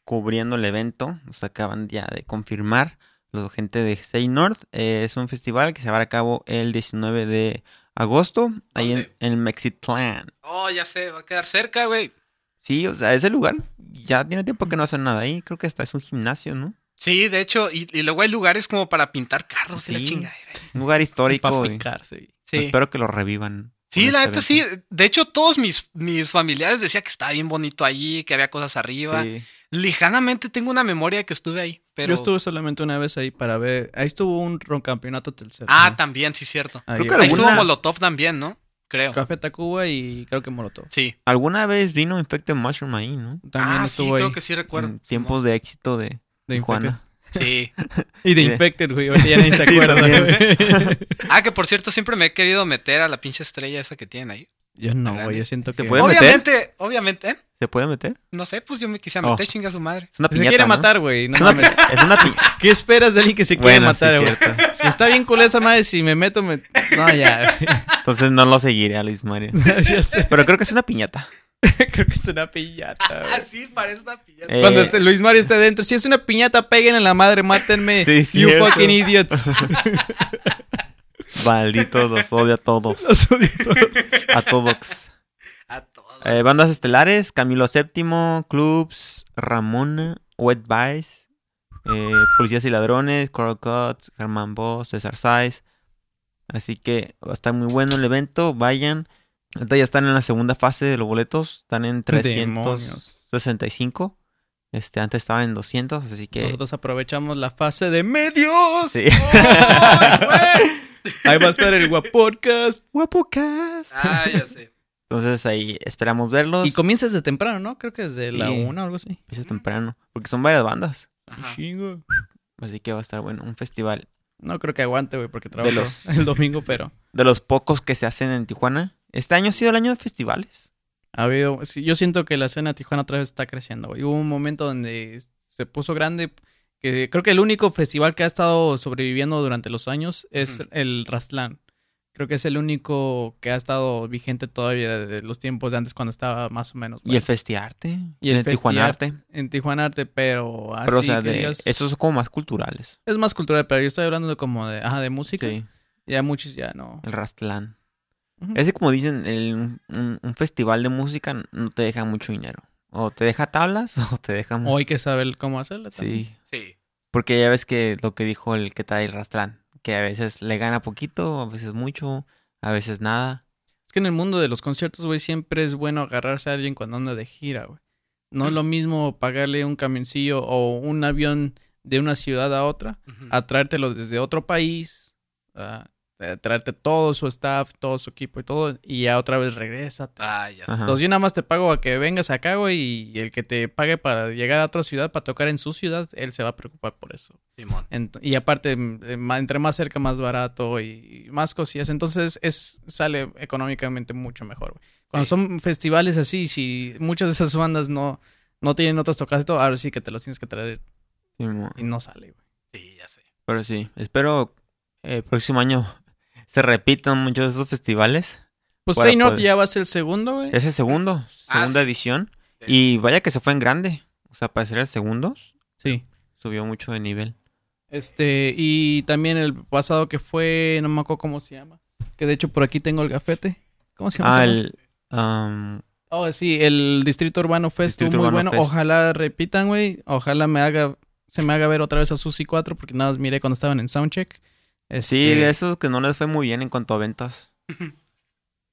[SPEAKER 3] cubriendo el evento. Nos acaban ya de confirmar la gente de Say North. Eh, es un festival que se va a cabo el 19 de agosto, ahí en, en Mexitlán.
[SPEAKER 1] Oh, ya sé, va a quedar cerca, güey.
[SPEAKER 3] Sí, o sea, ese lugar ya tiene tiempo que no hacen nada ahí. Creo que hasta es un gimnasio, ¿no?
[SPEAKER 1] Sí, de hecho, y, y luego hay lugares como para pintar carros y la chingadera.
[SPEAKER 3] Un lugar histórico.
[SPEAKER 2] Para.
[SPEAKER 1] Sí.
[SPEAKER 3] Espero que lo revivan.
[SPEAKER 1] Sí, la
[SPEAKER 3] este
[SPEAKER 1] neta sí. De hecho, todos mis, mis familiares decían que estaba bien bonito allí, que había cosas arriba.
[SPEAKER 3] Sí.
[SPEAKER 1] Lejanamente tengo una memoria de que estuve ahí, pero...
[SPEAKER 2] Yo estuve solamente una vez ahí para ver. Ahí estuvo un ron- campeonato tercero.
[SPEAKER 1] Ah,
[SPEAKER 2] ¿no?
[SPEAKER 1] también, sí, cierto.
[SPEAKER 2] Ahí,
[SPEAKER 3] creo que
[SPEAKER 1] Ahí
[SPEAKER 3] alguna-
[SPEAKER 1] estuvo Molotov también, ¿no? Creo.
[SPEAKER 2] Café Tacuba y creo que Molotov.
[SPEAKER 1] Sí.
[SPEAKER 3] Alguna vez vino Infected Mushroom ahí, ¿no?
[SPEAKER 2] También
[SPEAKER 1] ah, sí,
[SPEAKER 2] ahí.
[SPEAKER 1] creo que sí recuerdo.
[SPEAKER 3] En tiempos de éxito de
[SPEAKER 2] de. Infected.
[SPEAKER 1] Sí.
[SPEAKER 2] Y de. Infected, güey. Ahorita ya nadie se acuerda, güey.
[SPEAKER 1] Ah, que por cierto, siempre me he querido meter a la pinche estrella esa que tienen ahí.
[SPEAKER 2] Yo no, güey. Yo siento que.
[SPEAKER 3] ¿Te puede meter?
[SPEAKER 1] Obviamente, obviamente, ¿eh?
[SPEAKER 3] ¿Se puede meter?
[SPEAKER 1] No sé, pues yo me quisiera
[SPEAKER 3] Oh.
[SPEAKER 1] meter, chinga su madre.
[SPEAKER 3] Es una
[SPEAKER 2] Se
[SPEAKER 3] piñata,
[SPEAKER 2] quiere
[SPEAKER 3] ¿no?
[SPEAKER 2] matar, güey. No
[SPEAKER 3] Es una,
[SPEAKER 2] mames.
[SPEAKER 3] es una pi-
[SPEAKER 2] ¿Qué esperas de alguien que se quiere
[SPEAKER 3] Bueno,
[SPEAKER 2] matar, güey? si está bien culera esa madre, si me meto, me. No, ya.
[SPEAKER 3] Entonces no lo seguiré a Luis Mario.
[SPEAKER 2] ya sé.
[SPEAKER 3] Pero creo que es una piñata.
[SPEAKER 2] Creo que es una piñata, güey.
[SPEAKER 1] Así parece una piñata.
[SPEAKER 3] Eh,
[SPEAKER 2] Cuando esté Luis Mario esté dentro, si es una piñata, peguen en la madre, mátenme.
[SPEAKER 3] Sí,
[SPEAKER 2] you
[SPEAKER 3] cierto.
[SPEAKER 2] fucking idiots.
[SPEAKER 3] Malditos, los odio a todos.
[SPEAKER 2] Los odio a todos.
[SPEAKER 3] A todos.
[SPEAKER 1] A todos.
[SPEAKER 3] Eh, bandas estelares, Camilo VII, Clubs, Ramona, Wet Vice, eh, Policías y Ladrones, Coral Cuts, Germán Boss, César Saiz. Así que va a estar muy bueno el evento, vayan. Ahorita ya están en la segunda fase de los boletos, están en
[SPEAKER 2] Demonios.
[SPEAKER 3] 365. Este, antes estaban en 200, así que...
[SPEAKER 2] Nosotros aprovechamos la fase de medios.
[SPEAKER 3] Sí.
[SPEAKER 2] Ahí va a estar el Guapodcast.
[SPEAKER 3] Guapocas.
[SPEAKER 1] Ah, ya sé.
[SPEAKER 3] Entonces ahí esperamos verlos.
[SPEAKER 2] Y comienza desde temprano, ¿no? Creo que desde la
[SPEAKER 3] Sí.
[SPEAKER 2] una o algo así.
[SPEAKER 3] Empieza temprano, porque son varias bandas.
[SPEAKER 1] Ajá.
[SPEAKER 2] Chingo.
[SPEAKER 3] Así que va a estar bueno, un festival.
[SPEAKER 2] No creo que aguante, güey, porque trabajo
[SPEAKER 3] los-
[SPEAKER 2] el domingo, pero
[SPEAKER 3] De los pocos que se hacen en Tijuana. Este año ha sido el año de festivales.
[SPEAKER 2] ha habido... yo siento que la escena de Tijuana otra vez está creciendo, güey. Hubo un momento donde se puso grande, que creo que el único festival que ha estado sobreviviendo durante los años es el Rastlán. Creo que es el único que ha estado vigente todavía de los tiempos de antes cuando estaba más o menos.
[SPEAKER 3] Y el Festiarte.
[SPEAKER 2] Y el
[SPEAKER 3] Tijuana
[SPEAKER 2] Festiarte.
[SPEAKER 3] Arte.
[SPEAKER 2] en Tijuana Arte, pero así
[SPEAKER 3] Pero, o sea,
[SPEAKER 2] que
[SPEAKER 3] de,
[SPEAKER 2] digas-
[SPEAKER 3] esos son como más culturales.
[SPEAKER 2] es más cultural, pero yo estoy hablando de como de, ajá, de música.
[SPEAKER 3] Sí,
[SPEAKER 2] Ya muchos ya no.
[SPEAKER 3] el Rastlán. Ese, como dicen, el- un, un festival de música no te deja mucho dinero. O te deja tablas o te deja...
[SPEAKER 2] O
[SPEAKER 3] mucho-
[SPEAKER 2] hay que saber cómo hacerlo. también.
[SPEAKER 3] Sí.
[SPEAKER 1] Sí.
[SPEAKER 3] Porque ya ves que lo que dijo el que trae el Rastlán. Que a veces le gana poquito, a veces mucho, a veces nada.
[SPEAKER 2] Es que en el mundo de los conciertos, güey, siempre es bueno agarrarse a alguien cuando anda de gira, güey. No es lo mismo pagarle un camioncillo o un avión de una ciudad a otra,
[SPEAKER 1] Ujú.
[SPEAKER 2] a traértelo desde otro país, a, a traerte todo su staff, todo su equipo y todo, y ya otra vez regresa.
[SPEAKER 1] Ah, ya.
[SPEAKER 2] Entonces yo nada más te pago a que vengas acá, güey, y el que te pague para llegar a otra ciudad, para tocar en su ciudad, él se va a preocupar por eso.
[SPEAKER 1] Simón.
[SPEAKER 2] Ent- y aparte, eh, entre más cerca, más barato y, más cosillas. Entonces, es sale económicamente mucho mejor. güey. Cuando
[SPEAKER 1] Sí.
[SPEAKER 2] son festivales así, si muchas de esas bandas no, no tienen otras tocadas y todo, ahora sí que te los tienes que traer
[SPEAKER 3] Sí, mo-
[SPEAKER 2] y no sale, güey.
[SPEAKER 1] Sí, ya sé.
[SPEAKER 3] Pero sí, espero el próximo año se repitan muchos de esos festivales.
[SPEAKER 2] Pues Say Not
[SPEAKER 3] poder-
[SPEAKER 2] ya va a ser el segundo, güey.
[SPEAKER 3] Es el segundo,
[SPEAKER 1] Ah,
[SPEAKER 3] segunda
[SPEAKER 1] sí.
[SPEAKER 3] edición.
[SPEAKER 1] Sí.
[SPEAKER 3] Y vaya que se fue en grande. O sea, para ser el segundo,
[SPEAKER 2] Sí.
[SPEAKER 3] subió mucho de nivel.
[SPEAKER 2] Este, y también el pasado que fue, no me acuerdo cómo se llama. Que de hecho por aquí tengo el gafete. ¿Cómo se llama?
[SPEAKER 3] Ah, el... um,
[SPEAKER 2] Oh, sí, el Distrito Urbano Fest
[SPEAKER 3] Distrito
[SPEAKER 2] estuvo muy
[SPEAKER 3] Urbano
[SPEAKER 2] bueno.
[SPEAKER 3] Fest.
[SPEAKER 2] Ojalá repitan, güey. Ojalá me haga, se me haga ver otra vez a Susi 4, porque nada más miré cuando estaban en Soundcheck.
[SPEAKER 3] Sí,
[SPEAKER 2] Este,
[SPEAKER 3] esos que no les fue muy bien en cuanto a ventas.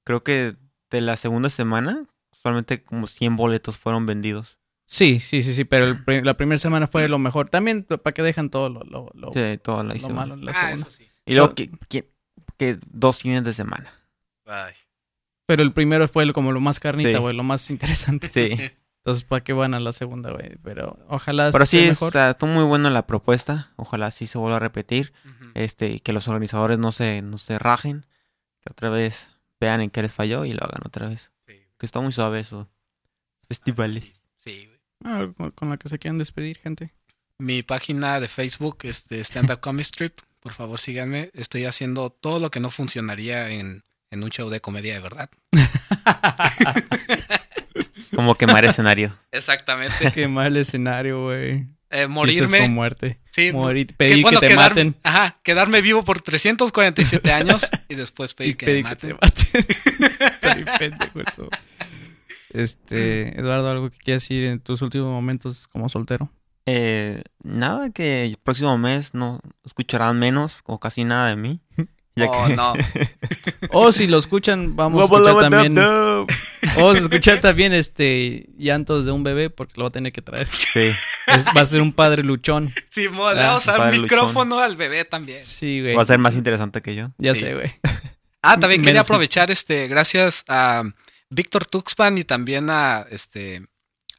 [SPEAKER 3] Creo que de la segunda semana, solamente como 100 boletos fueron vendidos.
[SPEAKER 2] Sí, sí, sí, sí, pero el pri- la primera semana fue lo mejor. También, ¿para qué dejan todo lo, lo, lo,
[SPEAKER 3] Sí, toda la
[SPEAKER 2] lo malo la
[SPEAKER 1] Ah,
[SPEAKER 2] segunda?
[SPEAKER 1] eso sí.
[SPEAKER 3] Y luego que, que- que dos fines de semana.
[SPEAKER 1] Ay.
[SPEAKER 2] Pero el primero fue lo- como lo más carnita,
[SPEAKER 3] Sí.
[SPEAKER 2] güey, lo más interesante.
[SPEAKER 3] Sí.
[SPEAKER 2] Entonces, ¿para qué van a la segunda, güey? Pero ojalá
[SPEAKER 3] Pero sí,
[SPEAKER 2] mejor.
[SPEAKER 3] está, está muy buena la propuesta. Ojalá sí se vuelva a repetir. Este, y que los organizadores no se, no se rajen. Que otra vez vean en qué les falló y lo hagan otra vez.
[SPEAKER 1] Sí.
[SPEAKER 3] Que está muy suave eso. Festivales.
[SPEAKER 1] Sí, güey.
[SPEAKER 2] Ah, con, la que se quieran despedir, gente.
[SPEAKER 1] Mi página de Facebook es de Stand Up Comic Strip. Por favor, síganme. Estoy haciendo todo lo que no funcionaría en, en un show de comedia de verdad.
[SPEAKER 3] Como quemar escenario.
[SPEAKER 1] Exactamente.
[SPEAKER 2] Qué mal escenario, güey.
[SPEAKER 1] Eh,
[SPEAKER 2] Chistes con
[SPEAKER 1] morirme.
[SPEAKER 2] muerte.
[SPEAKER 1] Sí,
[SPEAKER 2] Morir, pedir
[SPEAKER 1] bueno,
[SPEAKER 2] que te
[SPEAKER 1] quedar-
[SPEAKER 2] maten.
[SPEAKER 1] Ajá, quedarme vivo por 347 años y después pedir
[SPEAKER 2] Y
[SPEAKER 1] que
[SPEAKER 2] pedir
[SPEAKER 1] me
[SPEAKER 2] que te
[SPEAKER 1] maten.
[SPEAKER 2] maten. Bien pendejo eso. Este, Eduardo, ¿algo que quieras decir en tus últimos momentos como soltero?
[SPEAKER 3] Eh, nada, que el próximo mes no escucharán menos o casi nada de mí. Ya
[SPEAKER 1] Oh,
[SPEAKER 3] que...
[SPEAKER 1] no.
[SPEAKER 2] O si lo escuchan, vamos a escuchar también a escuchar también este llantos de un bebé porque lo va a tener que traer.
[SPEAKER 3] Sí.
[SPEAKER 2] Es- va a ser un padre luchón.
[SPEAKER 1] Sí, mo, le
[SPEAKER 2] Ah,
[SPEAKER 1] vamos a dar
[SPEAKER 3] padre
[SPEAKER 1] micrófono al bebé también.
[SPEAKER 2] Sí, güey.
[SPEAKER 3] Va a ser más interesante que yo.
[SPEAKER 2] Ya
[SPEAKER 1] Sí.
[SPEAKER 2] sé, güey.
[SPEAKER 1] Ah, también quería aprovechar, este, gracias a Víctor Tuxpan y también a este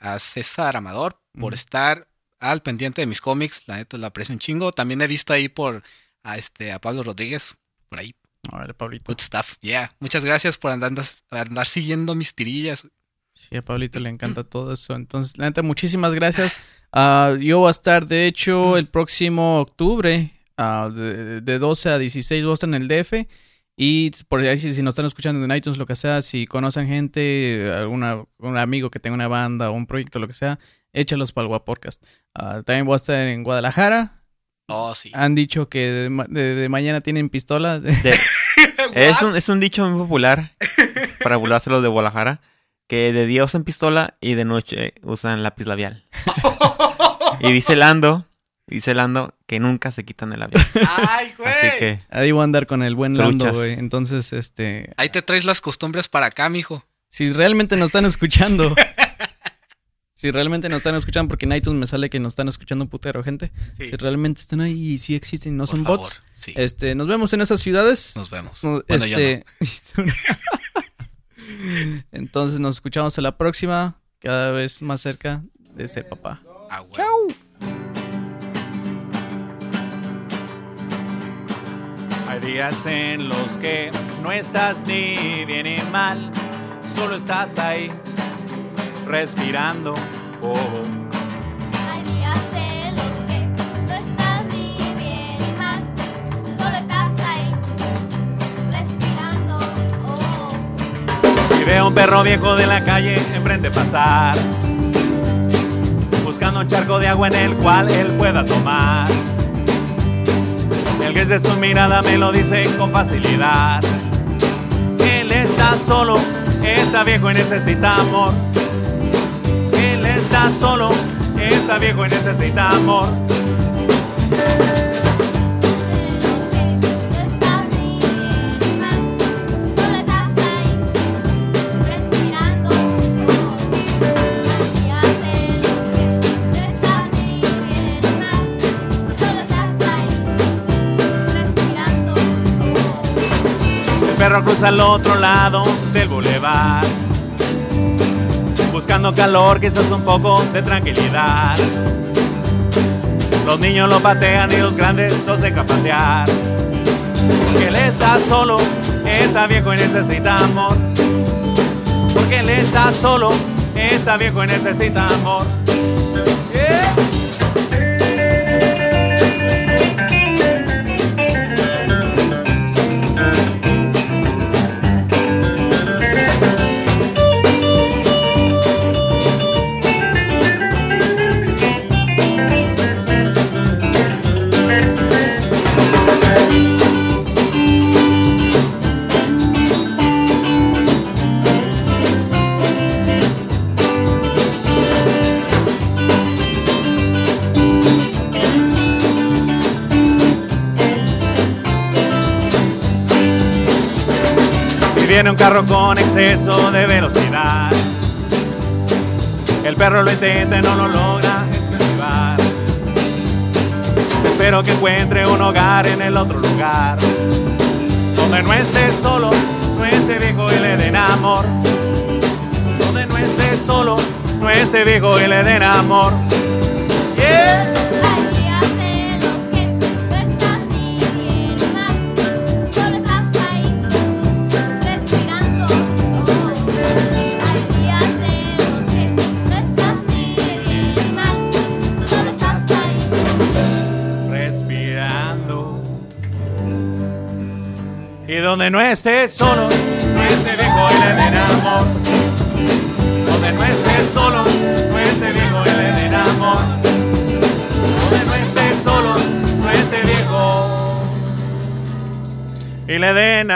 [SPEAKER 1] a César Amador por estar al pendiente de mis cómics. La neta la aprecio un chingo. También he visto ahí por a este a Pablo Rodríguez. Por ahí.
[SPEAKER 2] Órale, Pablito.
[SPEAKER 1] Good stuff. Yeah. Muchas gracias por andar, andar siguiendo mis tirillas.
[SPEAKER 2] Sí, a Pablito le encanta todo eso. Entonces, la neta, muchísimas gracias. Ah, yo voy a estar, de hecho, el próximo octubre, ah, de, de 12 a 16, voy a estar en el DF. Y por ahí, si, si nos están escuchando en iTunes, lo que sea, si conocen gente, alguna, un amigo que tenga una banda o un proyecto, lo que sea, échalos para el Guapodcast. Ah, también voy a estar en Guadalajara.
[SPEAKER 1] Oh, sí.
[SPEAKER 2] Han dicho que de, ma- de- de mañana tienen pistola.
[SPEAKER 3] De- es, un, es un dicho muy popular para burlárselo de Guadalajara. Que de día usan pistola y de noche usan lápiz labial. Y dice Lando, dice Lando que nunca se quitan el labial.
[SPEAKER 1] Ay, güey.
[SPEAKER 3] Así que
[SPEAKER 2] Ahí voy a andar con el buen Lando, güey. Entonces, este,
[SPEAKER 1] Ahí te traes las costumbres para acá, mijo.
[SPEAKER 2] Si realmente nos están escuchando. si realmente nos están escuchando, porque en iTunes me sale que nos están escuchando un putero, gente.
[SPEAKER 1] Sí,
[SPEAKER 2] Si realmente están ahí y sí existen y no
[SPEAKER 1] por
[SPEAKER 2] son
[SPEAKER 1] favor.
[SPEAKER 2] bots.
[SPEAKER 1] Sí.
[SPEAKER 2] Este, nos vemos en esas ciudades.
[SPEAKER 1] Nos vemos.
[SPEAKER 2] No,
[SPEAKER 1] Bueno, yo
[SPEAKER 2] este... Entonces nos escuchamos a la próxima, cada vez más cerca de ese papá.
[SPEAKER 1] Ah, güey.
[SPEAKER 4] Hay días en los que no estás ni bien ni mal, solo estás ahí, respirando. Oh,
[SPEAKER 5] Hay días en los que no estás ni bien ni mal, solo estás ahí, respirando. Oh.
[SPEAKER 4] y veo un perro viejo de la calle enfrente pasar, buscando un charco de agua en el cual él pueda tomar. El que es de su mirada me lo dice con facilidad. Él está solo, está viejo y necesita amor. Está solo, está viejo y necesita amor.
[SPEAKER 5] No estás ni bien solo estás ahí, respirando. Hay días en los que no estás bien mal, solo estás ahí, respirando.
[SPEAKER 4] El perro cruza al otro lado del bulevar. Buscando calor, quizás un poco de tranquilidad. Los niños lo patean y los grandes los dejan patear. Que él está solo, está viejo y necesita amor. Porque él está solo, está viejo y necesita amor. Viene un carro con exceso de velocidad. El perro lo intenta y no lo logra esquivar. Espero que encuentre un hogar en el otro lugar. Donde no esté solo, no esté viejo y le den amor. Donde no esté solo, no esté viejo y le den amor. Yeah. Donde no esté solo, no esté viejo y le den amor. Donde no esté solo, no esté viejo y le den amor. Donde no esté solo, no esté viejo y le den.